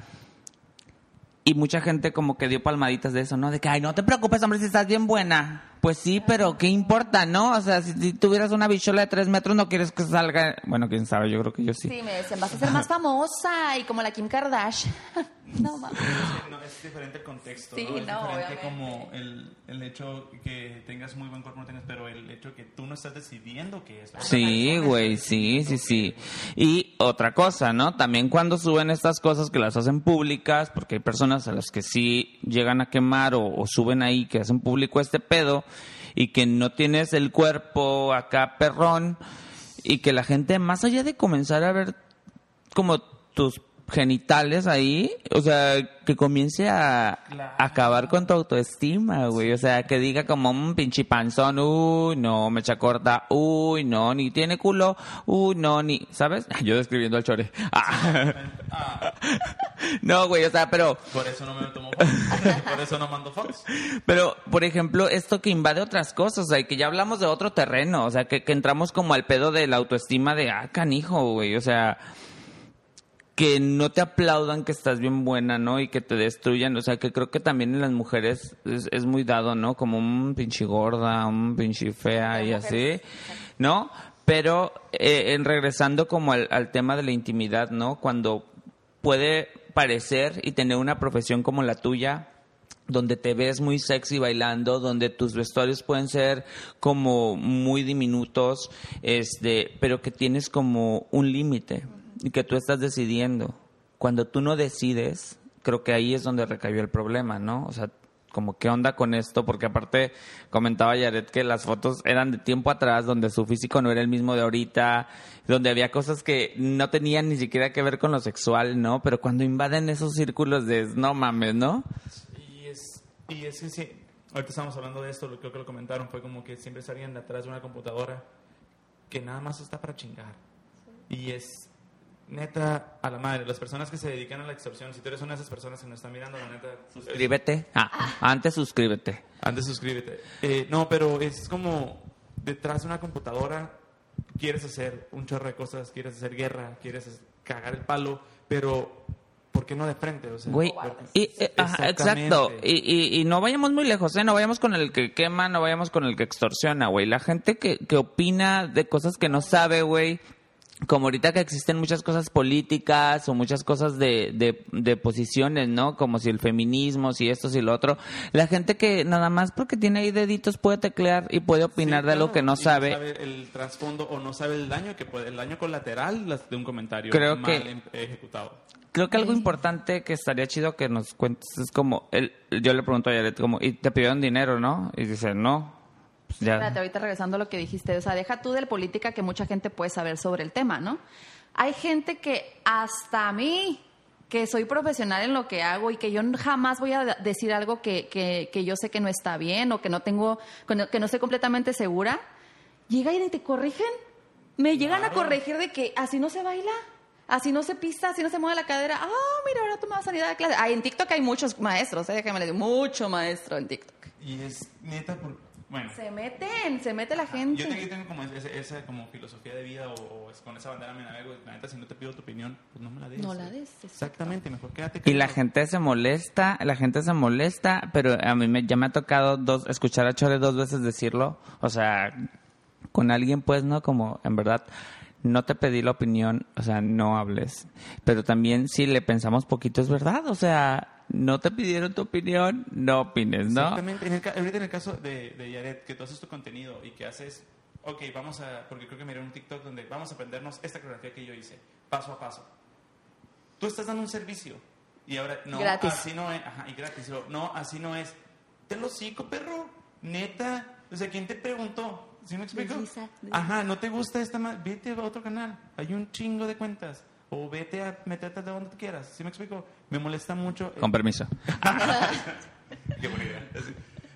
Y mucha gente como que dio palmaditas de eso, ¿no? De que, ay, no te preocupes, hombre, si estás bien buena. Pues sí, pero ¿qué importa, no? O sea, si, si tuvieras una bichola de tres metros, no quieres que salga... Bueno, quién sabe, yo creo que yo sí. Sí, me decían, vas a ser más famosa y como la Kim Kardashian. no, mames. No, es diferente el contexto, Sí, ¿no? Es no, diferente obviamente. como el, el hecho que tengas muy buen cuerpo, no tengas, pero el hecho que tú no estás decidiendo que es. la Sí, güey, sí, sí, sí. Y otra cosa, ¿no? También cuando suben estas cosas que las hacen públicas, porque hay personas a las que sí llegan a quemar o, o suben ahí que hacen público este pedo y que no tienes el cuerpo acá perrón y que la gente, más allá de comenzar a ver como tus genitales ahí, o sea, que comience a, Claro. acabar con tu autoestima, güey. O sea, que diga como un pinche panzón, uy, no, mecha corta, uy, no, ni tiene culo, uy, no, ni, ¿sabes? Yo describiendo al chore. Ah. No, güey, o sea, pero, Por eso no me tomo. Por eso no mando pero, por ejemplo, esto que invade otras cosas, o sea, que ya hablamos de otro terreno, o sea, que, que entramos como al pedo de la autoestima de, ah, canijo, güey, o sea, que no te aplaudan que estás bien buena, ¿no? Y que te destruyan, o sea, que creo que también en las mujeres es, es muy dado, ¿no? Como un pinche gorda, un pinche fea y así, ¿no? Pero eh, en regresando como al, al tema de la intimidad, ¿no? Cuando puede parecer y tener una profesión como la tuya, donde te ves muy sexy bailando, donde tus vestuarios pueden ser como muy diminutos, este, pero que tienes como un límite y que tú estás decidiendo. Cuando tú no decides, creo que ahí es donde recayó el problema, ¿no? O sea, como qué onda con esto, porque aparte comentaba Yaret que las fotos eran de tiempo atrás, donde su físico no era el mismo de ahorita, donde había cosas que no tenían ni siquiera que ver con lo sexual, ¿no? Pero cuando invaden esos círculos de no mames, ¿no? Y es, y es que sí, ahorita estamos hablando de esto, lo creo que lo comentaron, fue como que siempre alguien detrás de una computadora que nada más está para chingar. Y es neta a la madre, las personas que se dedican a la extorsión, si tú eres una de esas personas que nos están mirando, la neta, Suscríbete. Ah, antes suscríbete. antes suscríbete. Eh, no, pero es como detrás de una computadora quieres hacer un chorro de cosas, quieres hacer guerra, quieres es- cagar el palo, pero ¿por qué no de frente? O sea, Güey, y, eh, ajá, exacto. Y, y, y no vayamos muy lejos, ¿eh? No vayamos con el que quema, no vayamos con el que extorsiona, güey. La gente que, que opina de cosas que no sabe, güey. Como ahorita que existen muchas cosas políticas o muchas cosas de, de, de posiciones, ¿no? Como si el feminismo, si esto, si lo otro. La gente que nada más porque tiene ahí deditos puede teclear y puede opinar Sí, de algo que no y sabe. el trasfondo o no sabe el daño que puede, el daño colateral de un comentario Creo mal que- em- ejecutado. Creo que algo importante que estaría chido que nos cuentes es como, el, yo le pregunto a Yaret como, ¿y te pidieron dinero, no? Y dice, no. Pues. Espérate, ahorita regresando a lo que dijiste, o sea, deja tú de la política que mucha gente puede saber sobre el tema, ¿no? Hay gente que hasta a mí, que soy profesional en lo que hago y que yo jamás voy a decir algo que, que, que yo sé que no está bien o que no tengo, que no, estoy completamente segura, llega y te corrigen. Me llegan a corregir de que así no se baila. Así no se pisa, así no se mueve la cadera. Ah, mira, ahora tú me vas a salir dar clase. Ah, en TikTok hay muchos maestros, ¿eh? déjame digo, mucho maestro en TikTok. Y es neta, bueno, Se meten, se mete la gente. yo tengo, tengo como esa, esa como filosofía de vida o, o es con esa bandera me navego. La neta, si no te pido tu opinión, pues no me la des. No la des, exacto. Exactamente, mejor quédate Y la gente se molesta, la gente se molesta, pero a mí me, ya me ha tocado dos, escuchar a Chore dos veces decirlo, o sea, con alguien pues, ¿no? Como, en verdad, no te pedí la opinión, o sea, no hables. Pero también si le pensamos poquito es verdad, o sea, no te pidieron tu opinión, no opines, ¿no? Exactamente. En el, ca- ahorita en el caso de, de Yaret, que tú haces tu contenido y que haces, ok, vamos a, porque creo que miré un TikTok donde vamos a aprendernos esta coreografía que yo hice, paso a paso. Tú estás dando un servicio y ahora, no, Gratis. así no es, ajá, y gratis, no, así no es. Te lo cico, perro, neta. O sea, ¿quién te preguntó? ¿Sí me explico? Desliza, desliza. Ajá, no te gusta esta más, vete a otro canal. Hay un chingo de cuentas. O vete a meterte de donde quieras. ¿Sí me explico? Me molesta mucho. Con permiso. Qué buena idea.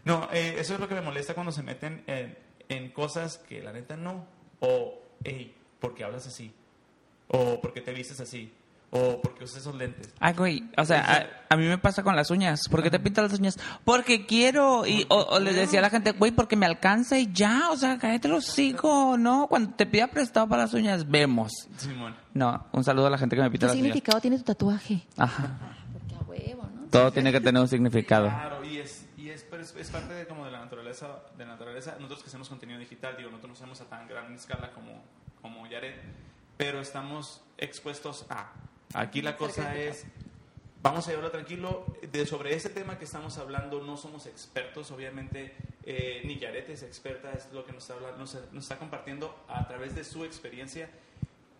No, eh, eso es lo que me molesta cuando se meten en, en cosas que la neta no. O, hey, ¿por qué hablas así? O, ¿por qué te vistes así? O, ¿por qué usas esos lentes? Ay, güey, o sea, a, a mí me pasa con las uñas. ¿Por qué te pintas las uñas? Porque quiero. Y, o, o les decía a la gente, güey, porque me alcanza y ya, o sea, cállate los sigo, ¿no? Cuando te pida prestado para las uñas, vemos. Simón. No, un saludo a la gente que me ¿Qué pinta las uñas. significado tiene tu tatuaje? Ajá. Porque a huevo, ¿no? Todo tiene que tener un significado. Claro, y es, y es, pero es, es parte de, como de la naturaleza, de la naturaleza. Nosotros que hacemos contenido digital, digo, nosotros no hacemos a tan gran escala como, como Yaret, pero estamos expuestos a. Aquí la cosa es, vamos a llevarlo tranquilo. De, sobre ese tema que estamos hablando, no somos expertos, obviamente, eh, ni Yaret es experta, es lo que nos está, hablando, nos, nos está compartiendo a través de su experiencia.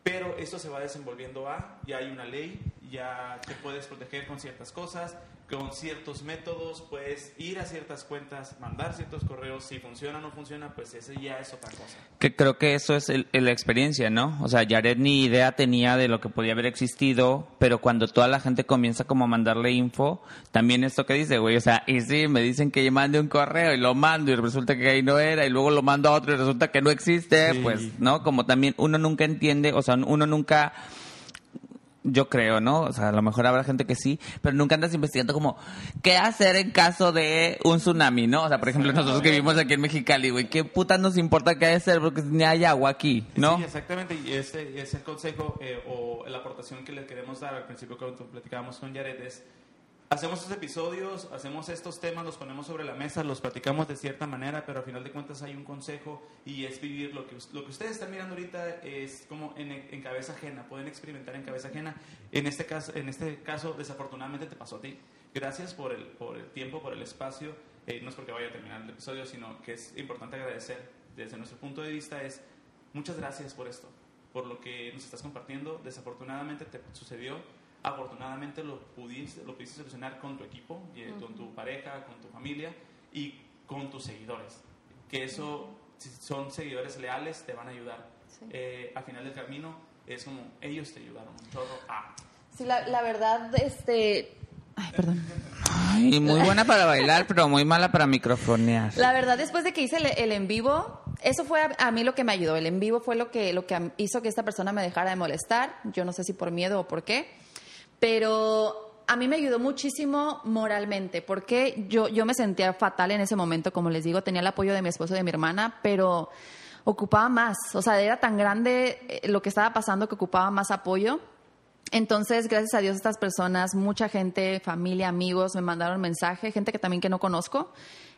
Pero esto se va desenvolviendo a, ya hay una ley, ya te puedes proteger con ciertas cosas, con ciertos métodos, puedes ir a ciertas cuentas, mandar ciertos correos, si funciona o no funciona, pues ese ya es otra cosa. Que creo que eso es el- la experiencia, ¿no? O sea, Jared ni idea tenía de lo que podía haber existido, pero cuando toda la gente comienza como a mandarle info, también esto que dice, güey, o sea, y sí, me dicen que yo mande un correo y lo mando y resulta que ahí no era y luego lo mando a otro y resulta que no existe, Sí. pues, ¿no? Como también uno nunca entiende, o sea, uno nunca yo creo, ¿no? O sea, a lo mejor habrá gente que sí, pero nunca andas investigando como qué hacer en caso de un tsunami, ¿no? O sea, por ejemplo, nosotros que vivimos aquí en Mexicali, güey, ¿qué puta nos importa qué hacer porque ni hay agua aquí, ¿no? Sí, exactamente, y ese es el consejo eh, o la aportación que le queremos dar al principio cuando platicábamos con Jared es, hacemos estos episodios, hacemos estos temas, los ponemos sobre la mesa, los platicamos de cierta manera, pero al final de cuentas hay un consejo y es vivir lo que, lo que ustedes están mirando ahorita es como en, en cabeza ajena, pueden experimentar en cabeza ajena. En este caso, en este caso desafortunadamente te pasó a ti. Gracias por el, por el tiempo, por el espacio. Eh, no es porque vaya a terminar el episodio, sino que es importante agradecer desde nuestro punto de vista es muchas gracias por esto, por lo que nos estás compartiendo. Desafortunadamente te sucedió, afortunadamente lo pudiste, lo pudiste solucionar con tu equipo, y, eh, con tu pareja, con tu familia y con tus seguidores. Que eso, si son seguidores leales, te van a ayudar. Sí. Eh, al final del camino es como ellos te ayudaron un chorro a... Sí, la, la verdad, este... Ay, perdón. Ay, muy buena para bailar, pero muy mala para microfonear. La verdad, después de que hice el, el en vivo, eso fue a, a mí lo que me ayudó. El en vivo fue lo que, lo que hizo que esta persona me dejara de molestar. Yo no sé si por miedo o por qué. Pero a mí me ayudó muchísimo moralmente, porque yo, yo me sentía fatal en ese momento, como les digo, tenía el apoyo de mi esposo y de mi hermana, pero ocupaba más. O sea, era tan grande eh, lo que estaba pasando que ocupaba más apoyo. Entonces, gracias a Dios, estas personas, mucha gente, familia, amigos, me mandaron mensaje, gente que también que no conozco,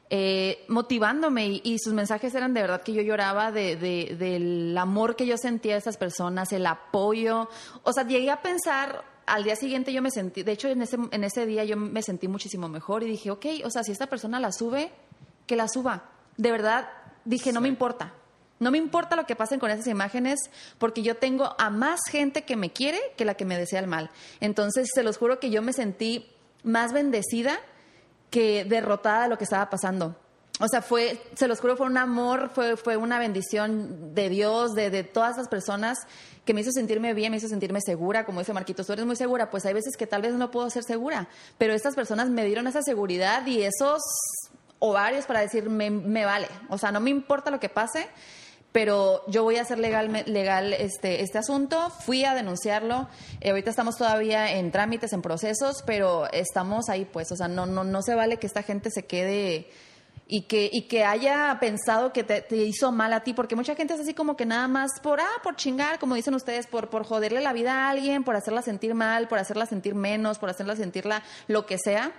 eh, motivándome y, y sus mensajes eran de verdad que yo lloraba de, de- del amor que yo sentía de esas personas, el apoyo. O sea, llegué a pensar, al día siguiente yo me sentí, de hecho en ese, en ese día yo me sentí muchísimo mejor y dije, ok, o sea, si esta persona la sube, que la suba. De verdad, dije, no me importa. No me importa lo que pasen con esas imágenes porque yo tengo a más gente que me quiere que la que me desea el mal. Entonces, se los juro que yo me sentí más bendecida que derrotada de lo que estaba pasando. O sea, fue, se los juro, fue un amor, fue, fue una bendición de Dios, de, de todas las personas que me hizo sentirme bien, me hizo sentirme segura. Como dice Marquitos, tú eres muy segura. Pues hay veces que tal vez no puedo ser segura, pero estas personas me dieron esa seguridad y esos ovarios para decir, me, vale. O sea, no me importa lo que pase, pero yo voy a hacer legal, legal este, este asunto. Fui a denunciarlo. Eh, ahorita estamos todavía en trámites, en procesos, pero estamos ahí, pues. O sea, no, no, no se vale que esta gente se quede y que, y que haya pensado que te, te hizo mal a ti, porque mucha gente es así como que nada más por, ah, por chingar, como dicen ustedes, por, por joderle la vida a alguien, por hacerla sentir mal, por hacerla sentir menos, por hacerla sentirla lo que sea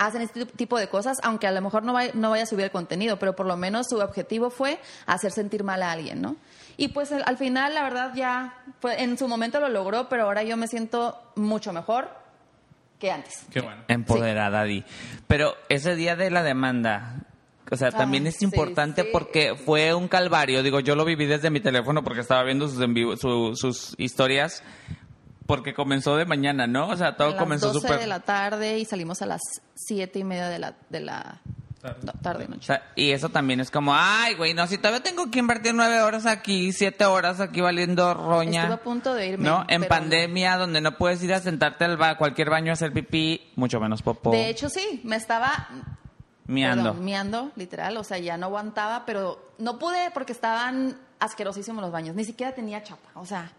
hacen este tipo de cosas, aunque a lo mejor no vaya, no vaya a subir el contenido, pero por lo menos su objetivo fue hacer sentir mal a alguien, ¿no? Y pues el- al final, la verdad, ya fue- en su momento lo logró, pero ahora yo me siento mucho mejor que antes. Qué bueno. Empoderada, Di. Pero ese día de la demanda, o sea, también Ay, es importante sí. porque fue un calvario. Digo, yo lo viví desde mi teléfono porque estaba viendo sus, en vivo- su- sus historias porque comenzó de mañana, ¿no? O sea, todo a las comenzó 12 súper... de la tarde y salimos a las siete y media de la, de la no, tarde, O noche. sea, y eso también es como, ay, güey, no, si todavía tengo que invertir nueve horas aquí, siete horas aquí valiendo roña. Estuve a punto de irme. ¿No? En pandemia, donde no puedes ir a sentarte al ba- cualquier baño a hacer pipí, mucho menos popó. De hecho, sí, me estaba miando. Miando, literal, o sea, ya no aguantaba, pero no pude porque estaban asquerosísimos los baños, ni siquiera tenía chapa, o sea,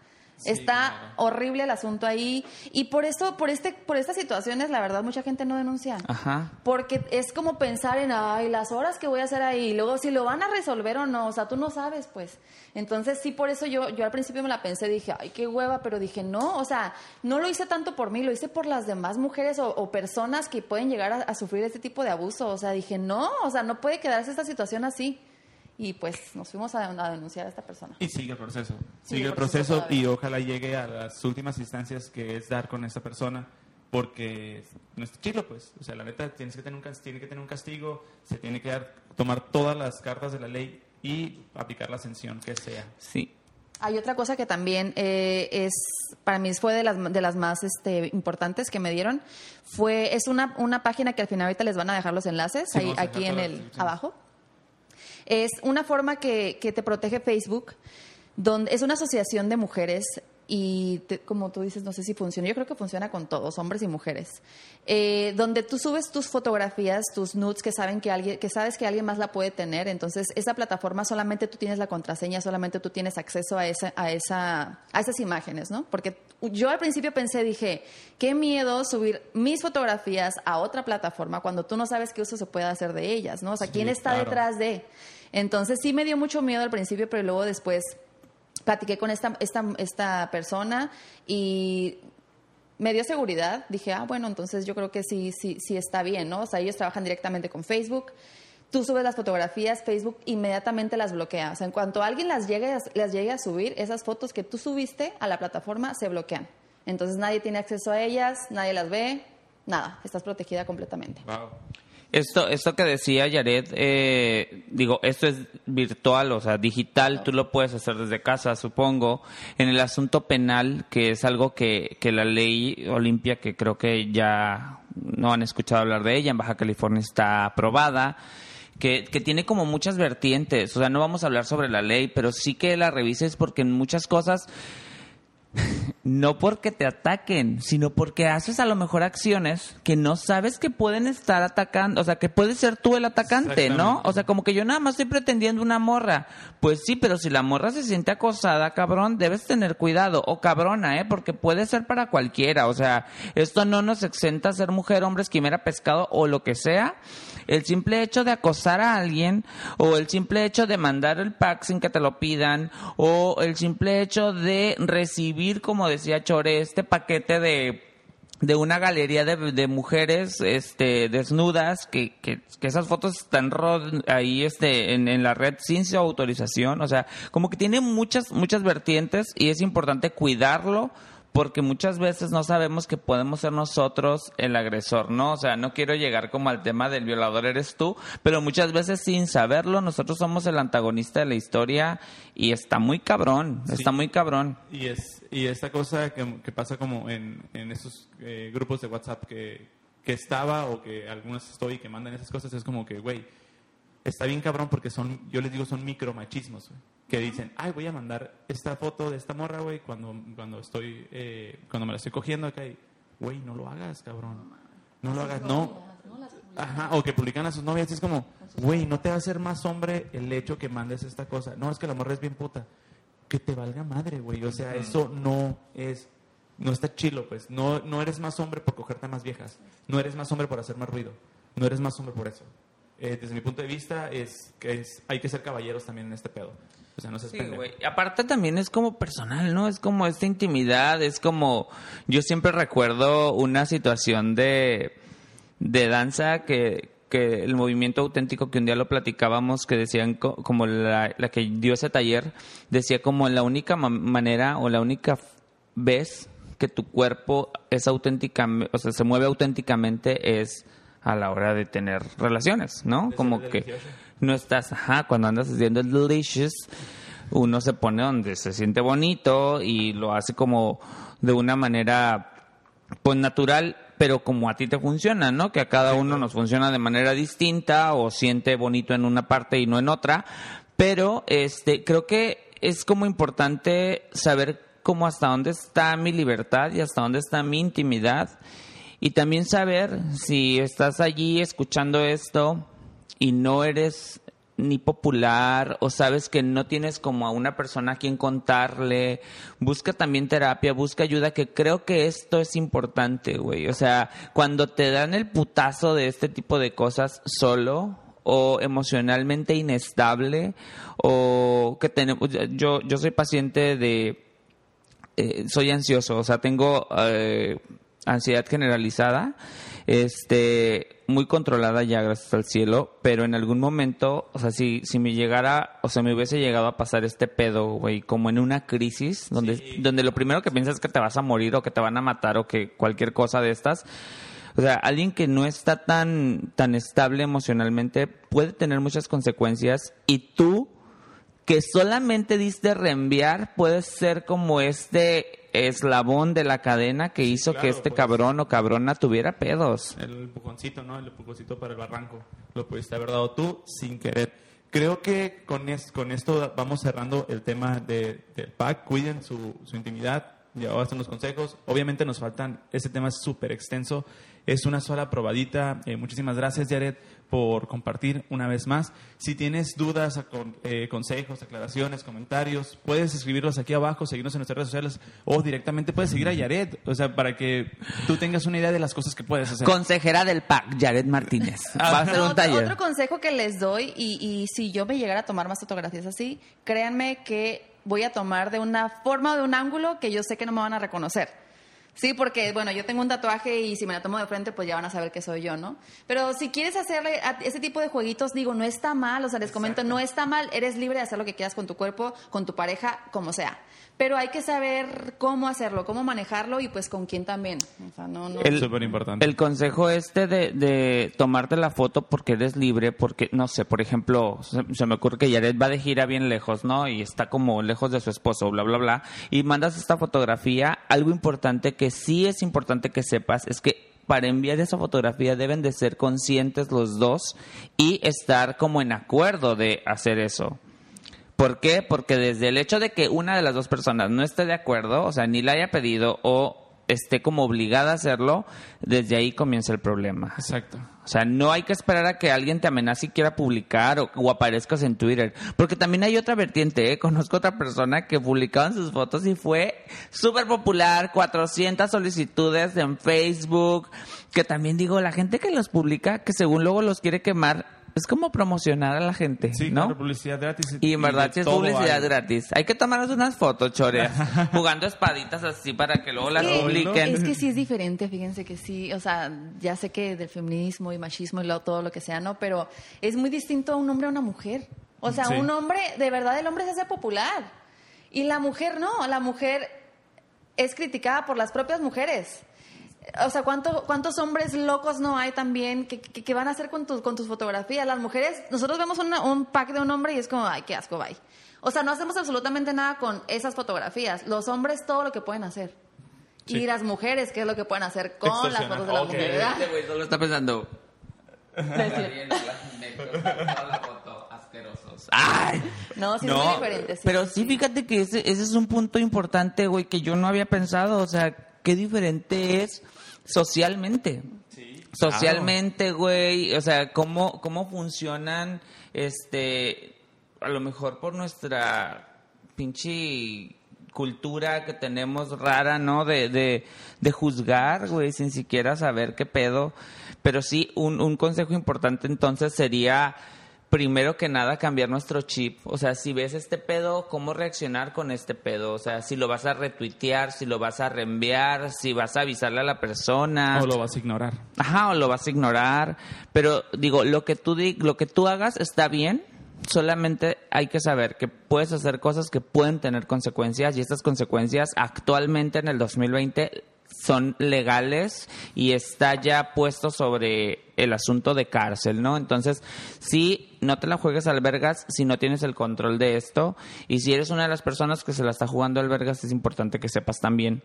está horrible el asunto ahí y por eso, por este, por estas situaciones, la verdad, mucha gente no denuncia. Ajá. Porque es como pensar en, ay, las horas que voy a hacer ahí, y luego si lo van a resolver o no, o sea, tú no sabes, pues. Entonces, sí, por eso yo, yo al principio me la pensé, dije, ay, qué hueva, pero dije, no, o sea, no lo hice tanto por mí, lo hice por las demás mujeres o, o personas que pueden llegar a, a sufrir este tipo de abuso. O sea, dije, no, o sea, no puede quedarse esta situación así. Y pues nos fuimos a, a denunciar a esta persona. Y sigue el proceso. Sigue Sigue el proceso proceso y ojalá llegue a las últimas instancias que es dar con esta persona. Porque no es chilo, pues. O sea, la neta, tienes que tener un, tiene que tener un castigo, se tiene que dar, tomar todas las cartas de la ley y aplicar la sanción que sea. Sí. Hay otra cosa que también eh, es, para mí fue de las, de las más este, importantes que me dieron, fue, es una, una página que al final ahorita les van a dejar los enlaces, Sí, ahí, aquí en el, abajo. Es una forma que, que te protege Facebook, donde es una asociación de mujeres y te- como tú dices, no sé si funciona, yo creo que funciona con todos, hombres y mujeres, eh, donde tú subes tus fotografías, tus nudes que saben que alguien, que sabes que alguien más la puede tener, entonces esa plataforma solamente tú tienes la contraseña, solamente tú tienes acceso a esa, a esa, a esas imágenes, ¿no? Porque yo al principio pensé, dije, qué miedo subir mis fotografías a otra plataforma cuando tú no sabes qué uso se puede hacer de ellas, ¿no? O sea, Sí, quién está claro. detrás de. Entonces sí me dio mucho miedo al principio, pero luego después platiqué con esta, esta, esta persona y me dio seguridad. Dije, ah, bueno, entonces yo creo que sí, sí, sí está bien, ¿no? O sea, ellos trabajan directamente con Facebook. Tú subes las fotografías, Facebook inmediatamente las bloquea. O sea, en cuanto alguien las llegue, las llegue a subir, esas fotos que tú subiste a la plataforma se bloquean. Entonces nadie tiene acceso a ellas, nadie las ve, nada, estás protegida completamente. Wow. Esto, esto que decía Yaret, eh, digo, esto es virtual, o sea, digital, tú lo puedes hacer desde casa, supongo. En el asunto penal, que es algo que, que la ley Olimpia, que creo que ya no han escuchado hablar de ella, en Baja California está aprobada, que, que tiene como muchas vertientes. O sea, no vamos a hablar sobre la ley, pero sí que la revises porque en muchas cosas no porque te ataquen, sino porque haces a lo mejor acciones que no sabes que pueden estar atacando, o sea, que puedes ser tú el atacante, ¿no? O sea, como que yo nada más estoy pretendiendo una morra. Pues sí, pero si la morra se siente acosada, cabrón, debes tener cuidado. O cabrona, ¿eh? Porque puede ser para cualquiera. O sea, esto no nos exenta a ser mujer, hombre, esquimera, pescado o lo que sea. El simple hecho de acosar a alguien o el simple hecho de mandar el pack sin que te lo pidan o el simple hecho de recibir, como decía Chore, este paquete de de una galería de, mujeres este desnudas que, que, esas fotos están ahí este en, en la red sin su autorización. O sea como que tiene muchas muchas vertientes y es importante cuidarlo porque muchas veces no sabemos que podemos ser nosotros el agresor, ¿no? O sea, no quiero llegar como al tema del violador eres tú, pero muchas veces sin saberlo nosotros somos el antagonista de la historia y está muy cabrón, Sí. está muy cabrón. Y es y esta cosa que, que pasa como en, en esos eh, grupos de WhatsApp que, que estaba o que algunos estoy que mandan esas cosas, es como que, güey, está bien cabrón porque son, yo les digo, son micromachismos, güey. Que dicen, ay, voy a mandar esta foto de esta morra, güey, cuando, cuando estoy, eh, cuando me la estoy cogiendo acá y, güey, no lo hagas, cabrón. No lo hagas, no. Ajá, o que publican a sus novias y es como, güey, no te va a hacer más hombre el hecho que mandes esta cosa. No, es que la morra es bien puta. Que te valga madre, güey. O sea, eso no es, no está chilo, pues. No, no eres más hombre por cogerte más viejas. No eres más hombre por hacer más ruido. No eres más hombre por eso. Eh, desde mi punto de vista, es es, hay que ser caballeros también en este pedo. O sea, no seas Sí, pendejo. güey. Y Aparte también es como personal, ¿no? Es como esta intimidad, es como... Yo siempre recuerdo una situación de, de danza que, que el movimiento auténtico que un día lo platicábamos, que decían co- como la, la que dio ese taller, decía como la única ma- manera o la única vez que tu cuerpo es auténtica, o sea, se mueve auténticamente es a la hora de tener relaciones, ¿no? Como que. No estás, ajá, cuando andas haciendo el delicious, uno se pone donde se siente bonito y lo hace como de una manera pues natural, pero como a ti te funciona, ¿no? Que a cada uno nos funciona de manera distinta o siente bonito en una parte y no en otra, pero este creo que es como importante saber cómo hasta dónde está mi libertad y hasta dónde está mi intimidad y también saber si estás allí escuchando esto y no eres ni popular o sabes que no tienes como a una persona a quien contarle, busca también terapia, busca ayuda, que creo que esto es importante, güey. O sea, cuando te dan el putazo de este tipo de cosas solo o emocionalmente inestable o que tenemos, yo, yo soy paciente de eh, soy ansioso, o sea, tengo eh, ansiedad generalizada, este, muy controlada ya, gracias al cielo, pero en algún momento, o sea, si, si me llegara, o sea, me hubiese llegado a pasar este pedo, güey, como en una crisis, donde, Sí. donde lo primero que piensas es que te vas a morir o que te van a matar o que cualquier cosa de estas, o sea, alguien que no está tan, tan estable emocionalmente puede tener muchas consecuencias y tú que solamente diste reenviar puede ser como este eslabón de la cadena que hizo claro, que este pues. cabrón o cabrona tuviera pedos. El empujoncito, ¿no? El empujoncito para el barranco. Lo pudiste haber dado tú sin querer. Creo que con, es- con esto vamos cerrando el tema de- del pack. Cuiden su, su intimidad. Ya hacen los consejos. Obviamente nos faltan, ese tema es súper extenso. Es una sola probadita. Eh, muchísimas gracias, Jared, por compartir una vez más. Si tienes dudas, eh, consejos, aclaraciones, comentarios, puedes escribirlos aquí abajo, seguirnos en nuestras redes sociales o directamente puedes seguir a Jared. O sea, para que tú tengas una idea de las cosas que puedes hacer. Consejera del PAC, Jared Martínez. Va a hacer No, un otro, taller. otro consejo que les doy, y, y si yo me llegara a tomar más fotografías así, créanme que voy a tomar de una forma o de un ángulo que yo sé que no me van a reconocer. Sí, porque, bueno, yo tengo un tatuaje y si me la tomo de frente, pues ya van a saber que soy yo, ¿no? Pero si quieres hacerle a- ese tipo de jueguitos, digo, no está mal, o sea, les comento, no está mal, eres libre de hacer lo que quieras con tu cuerpo, con tu pareja, como sea. Pero hay que saber cómo hacerlo, cómo manejarlo y pues con quién también. O sea, no, no. El- Súper importante. El consejo este de, de tomarte la foto porque eres libre, porque, no sé, por ejemplo, se, se me ocurre que Jared va de gira bien lejos, ¿no? Y está como lejos de su esposo, bla, bla, bla. Y mandas esta fotografía. Algo importante que sí es importante que sepas es que para enviar esa fotografía deben de ser conscientes los dos y estar como en acuerdo de hacer eso. ¿Por qué? Porque desde el hecho de que una de las dos personas no esté de acuerdo, o sea, ni la haya pedido o esté como obligada a hacerlo, desde ahí comienza el problema. Exacto. O sea, no hay que esperar a que alguien te amenace y quiera publicar o, o aparezcas en Twitter. Porque también hay otra vertiente, ¿eh? Conozco otra persona que publicaban sus fotos y fue súper popular, 400 solicitudes en Facebook, que también digo, la gente que los publica, que según luego los quiere quemar, es como promocionar a la gente, Sí, ¿no? claro, publicidad gratis. Y en verdad de sí es publicidad hay. gratis. Hay que tomarnos unas fotos, choreas, jugando espaditas así para que luego las que- publiquen. Es que sí es diferente, fíjense que sí, o sea, ya sé que del feminismo y machismo y lo- todo lo que sea, ¿no? Pero es muy distinto a un hombre a una mujer. O sea, Sí. un hombre, de verdad el hombre se hace popular. Y la mujer no, la mujer es criticada por las propias mujeres. O sea, ¿cuánto, ¿cuántos hombres locos no hay también que, que- que van a hacer con, tus con tus fotografías? Las mujeres, nosotros vemos una- un pack de un hombre y es como, ay, qué asco, bye. O sea, no hacemos absolutamente nada con esas fotografías. Los hombres todo lo que pueden hacer. Sí. Y las mujeres, ¿qué es lo que pueden hacer con las fotos de la mujer, verdad? Este güey solo está pensando. Ay, No, sí es muy diferente. sí, pero sí. fíjate que ese, ese es un punto importante, güey, que yo no había pensado. O sea, qué diferente es socialmente. Socialmente, güey, o sea, cómo, cómo funcionan, este, a lo mejor por nuestra pinche cultura que tenemos rara, ¿no? De, de, de juzgar, güey, sin siquiera saber qué pedo. Pero sí, un, un consejo importante entonces sería, primero que nada, cambiar nuestro chip. O sea, si ves este pedo, ¿cómo reaccionar con este pedo? O sea, si lo vas a retuitear, si lo vas a reenviar, si vas a avisarle a la persona. O lo vas a ignorar. Ajá, o lo vas a ignorar. Pero digo, lo que tú di- lo que tú hagas está bien. Solamente hay que saber que puedes hacer cosas que pueden tener consecuencias y estas consecuencias actualmente en el 2020 son legales y está ya puesto sobre el asunto de cárcel, ¿no? Entonces, sí, no te la juegues al vergas si no tienes el control de esto y si eres una de las personas que se la está jugando al vergas es importante que sepas también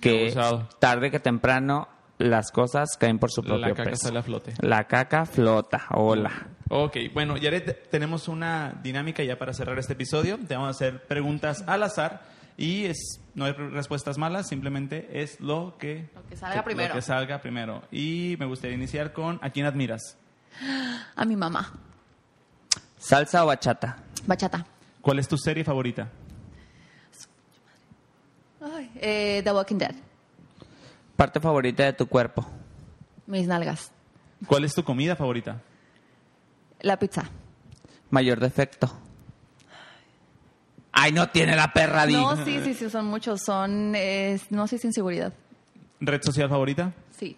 que tarde que temprano las cosas caen por su propio La caca peso. sale a flote. La caca flota, hola. Ok, bueno, Yaret, tenemos una dinámica ya para cerrar este episodio. Te vamos a hacer preguntas al azar y es, no hay respuestas malas, simplemente es lo que, Lo que salga primero. Lo que salga primero. Y me gustaría iniciar con ¿a quién admiras? A mi mamá. Salsa o bachata. Bachata. ¿Cuál es tu serie favorita? Ay, eh, The Walking Dead. Parte favorita de tu cuerpo. Mis nalgas. ¿Cuál es tu comida favorita? La pizza. Mayor defecto. Ay, no tiene la perra, di. No, sí, sí, sí, son muchos. Son, eh, no sé, sin seguridad. ¿Red social favorita? Sí.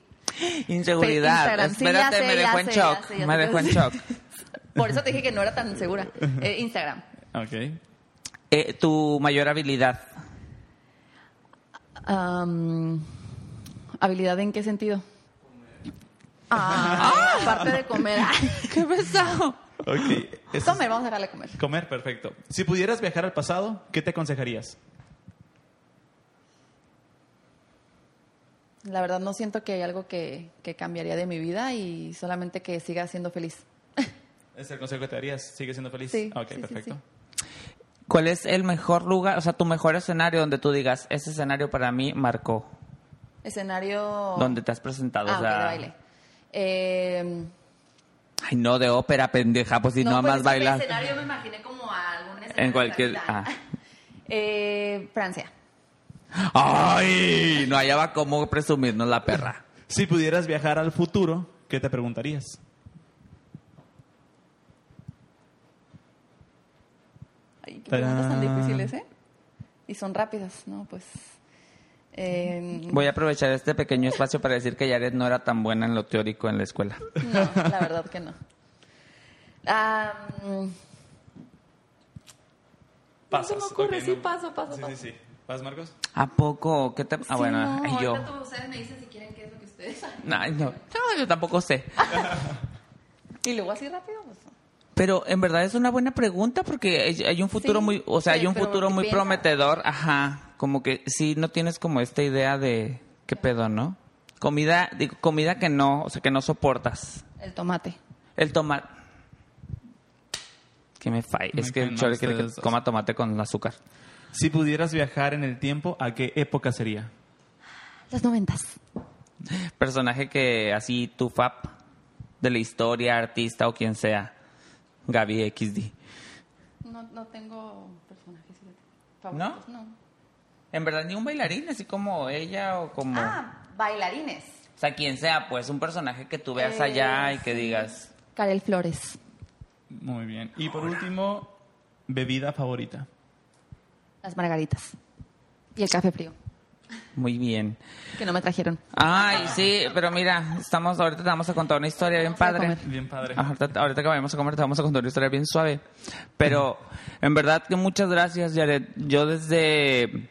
Inseguridad. Instagram. Sí, ya Espérate, sé, me ya dejó en sé, ya shock. sé, ya me sé. dejó en shock. Por eso te dije que no era tan segura. Eh, Instagram. Ok. Eh, tu mayor habilidad. Am, ¿Habilidad en qué sentido? Ah, aparte de comer. ¡Qué pesado! Ok. Ese es- comer, vamos a dejarle comer. Comer, perfecto. Si pudieras viajar al pasado, ¿qué te aconsejarías? La verdad no siento que hay algo que, que cambiaría de mi vida y solamente que siga siendo feliz. ¿Es el consejo que te darías? ¿Sigue siendo feliz? Sí, Ok, sí, sí, perfecto. ¿Cuál es el mejor lugar, o sea, tu mejor escenario donde tú digas, ese escenario para mí marcó? Escenario... Donde te has presentado, Ah, o sea... de baile. Eh, Ay, no, de ópera, pendeja, pues si no, pues, más bailas. escenario me imaginé como algún escenario En cualquier... Ah. Eh, Francia. Ay, no hallaba cómo presumirnos la perra. Si pudieras viajar al futuro, ¿qué te preguntarías? Ay, qué preguntas tan difíciles, ¿eh? Y son rápidas, ¿no? Pues... eh, Voy a aprovechar este pequeño espacio para decir que Yaret no era tan buena en lo teórico en la escuela. No, la verdad que no. Mm, Pasas. se me ocurre, ok, sí, no- paso, paso, Sí, paso. sí, sí. ¿Vas, Marcos? ¿A poco? ¿Qué te...? Ah, sí, bueno, no, ay, yo... ustedes me dicen si quieren qué es lo que ustedes saben. Ay, no. No, yo tampoco sé. Y luego así rápido, pues... Pero en verdad es una buena pregunta porque hay un futuro Sí, muy, o sea, sí, hay un futuro muy piensa. prometedor, ajá, como que sí no tienes como esta idea de qué pedo, ¿no? Comida, digo, comida que no, o sea, que no soportas. El tomate. El tomate. Que me falla. Es que chole quiere que coma tomate con azúcar. Si pudieras viajar en el tiempo, ¿a qué época sería? Las noventas. Personaje que así tu fap de la historia, artista o quien sea. Gaby XD. No, no tengo personajes favoritos, ¿No? En verdad ni un bailarín, así como ella o como... Ah, bailarines. O sea, quien sea, pues un personaje que tú veas Eh, allá y que sí. digas, Karel Flores. Muy bien. Y por último, bebida favorita. Las margaritas. Y el café frío, Muy bien. que no me trajeron. Ay, sí, pero mira, estamos ahorita te vamos a contar una historia bien padre. Bien padre. Ahorita, ahorita que vayamos a comer te vamos a contar una historia bien suave. Pero en verdad que muchas gracias, Jared. Yo desde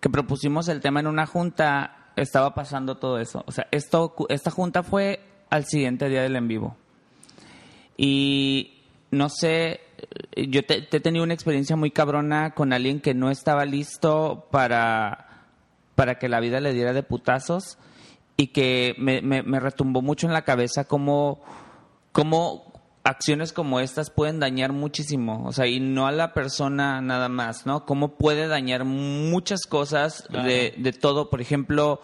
que propusimos el tema en una junta estaba pasando todo eso. O sea, esto, esta junta fue al siguiente día del en vivo. Y no sé, yo te, te he tenido una experiencia muy cabrona con alguien que no estaba listo para, para que la vida le diera de putazos y que me, me, me retumbó mucho en la cabeza cómo, cómo acciones como estas pueden dañar muchísimo, o sea, y no a la persona nada más, ¿no? Cómo puede dañar muchas cosas Claro. de, de todo, por ejemplo,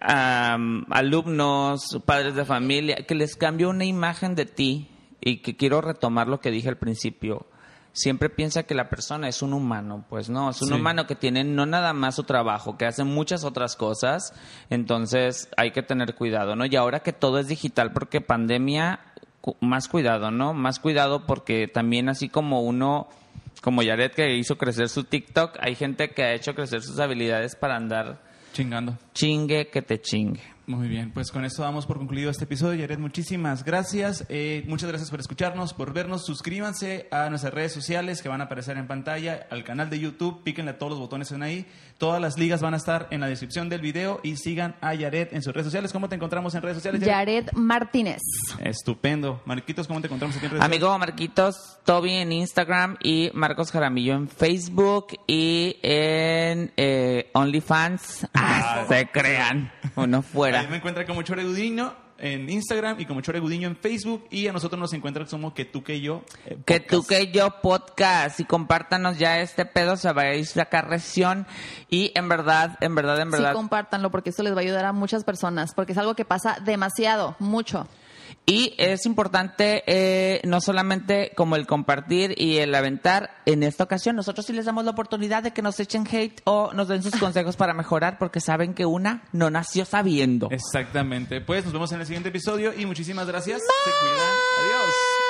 am, alumnos, padres de familia, que les cambia una imagen de ti y que quiero retomar lo que dije al principio. Siempre piensa que la persona es un humano, pues no, es un Sí. humano que tiene no nada más su trabajo, que hace muchas otras cosas, entonces hay que tener cuidado, ¿no? Y ahora que todo es digital, porque pandemia, más cuidado, ¿no? Más cuidado porque también así como uno, como Yaret que hizo crecer su TikTok, hay gente que ha hecho crecer sus habilidades para andar Chingando. Chingue que te chingue. Muy bien, pues con esto damos por concluido este episodio. Yaret, muchísimas gracias. Eh, muchas gracias por escucharnos, por vernos. Suscríbanse a nuestras redes sociales que van a aparecer en pantalla, al canal de YouTube, píquenle a todos los botones en ahí. Todas las ligas van a estar en la descripción del video y sigan a Yaret en sus redes sociales. ¿Cómo te encontramos en redes sociales? Yaret? Jared Martínez. Estupendo. Marquitos, ¿cómo te encontramos aquí en redes Amigo Marquitos Toby en Instagram y Marcos Jaramillo en Facebook y en eh, OnlyFans. Ah, se crean. Uno Ahí fuera. me encuentra como Chore Gudiño en Instagram y como Chore Gudiño en Facebook. Y a nosotros nos encuentra como que tú que yo. eh, Que podcast. tú que yo podcast y compártanos ya este pedo, se va a ir sacar reacción y en verdad, en verdad, en Sí, verdad. compártanlo porque esto les va a ayudar a muchas personas, porque es algo que pasa demasiado, mucho. Y es importante eh, no solamente como el compartir y el aventar, en esta ocasión nosotros sí les damos la oportunidad de que nos echen hate o nos den sus consejos para mejorar porque saben que una no nació sabiendo. Exactamente. Pues nos vemos en el siguiente episodio y muchísimas gracias. Se cuidan. Adiós.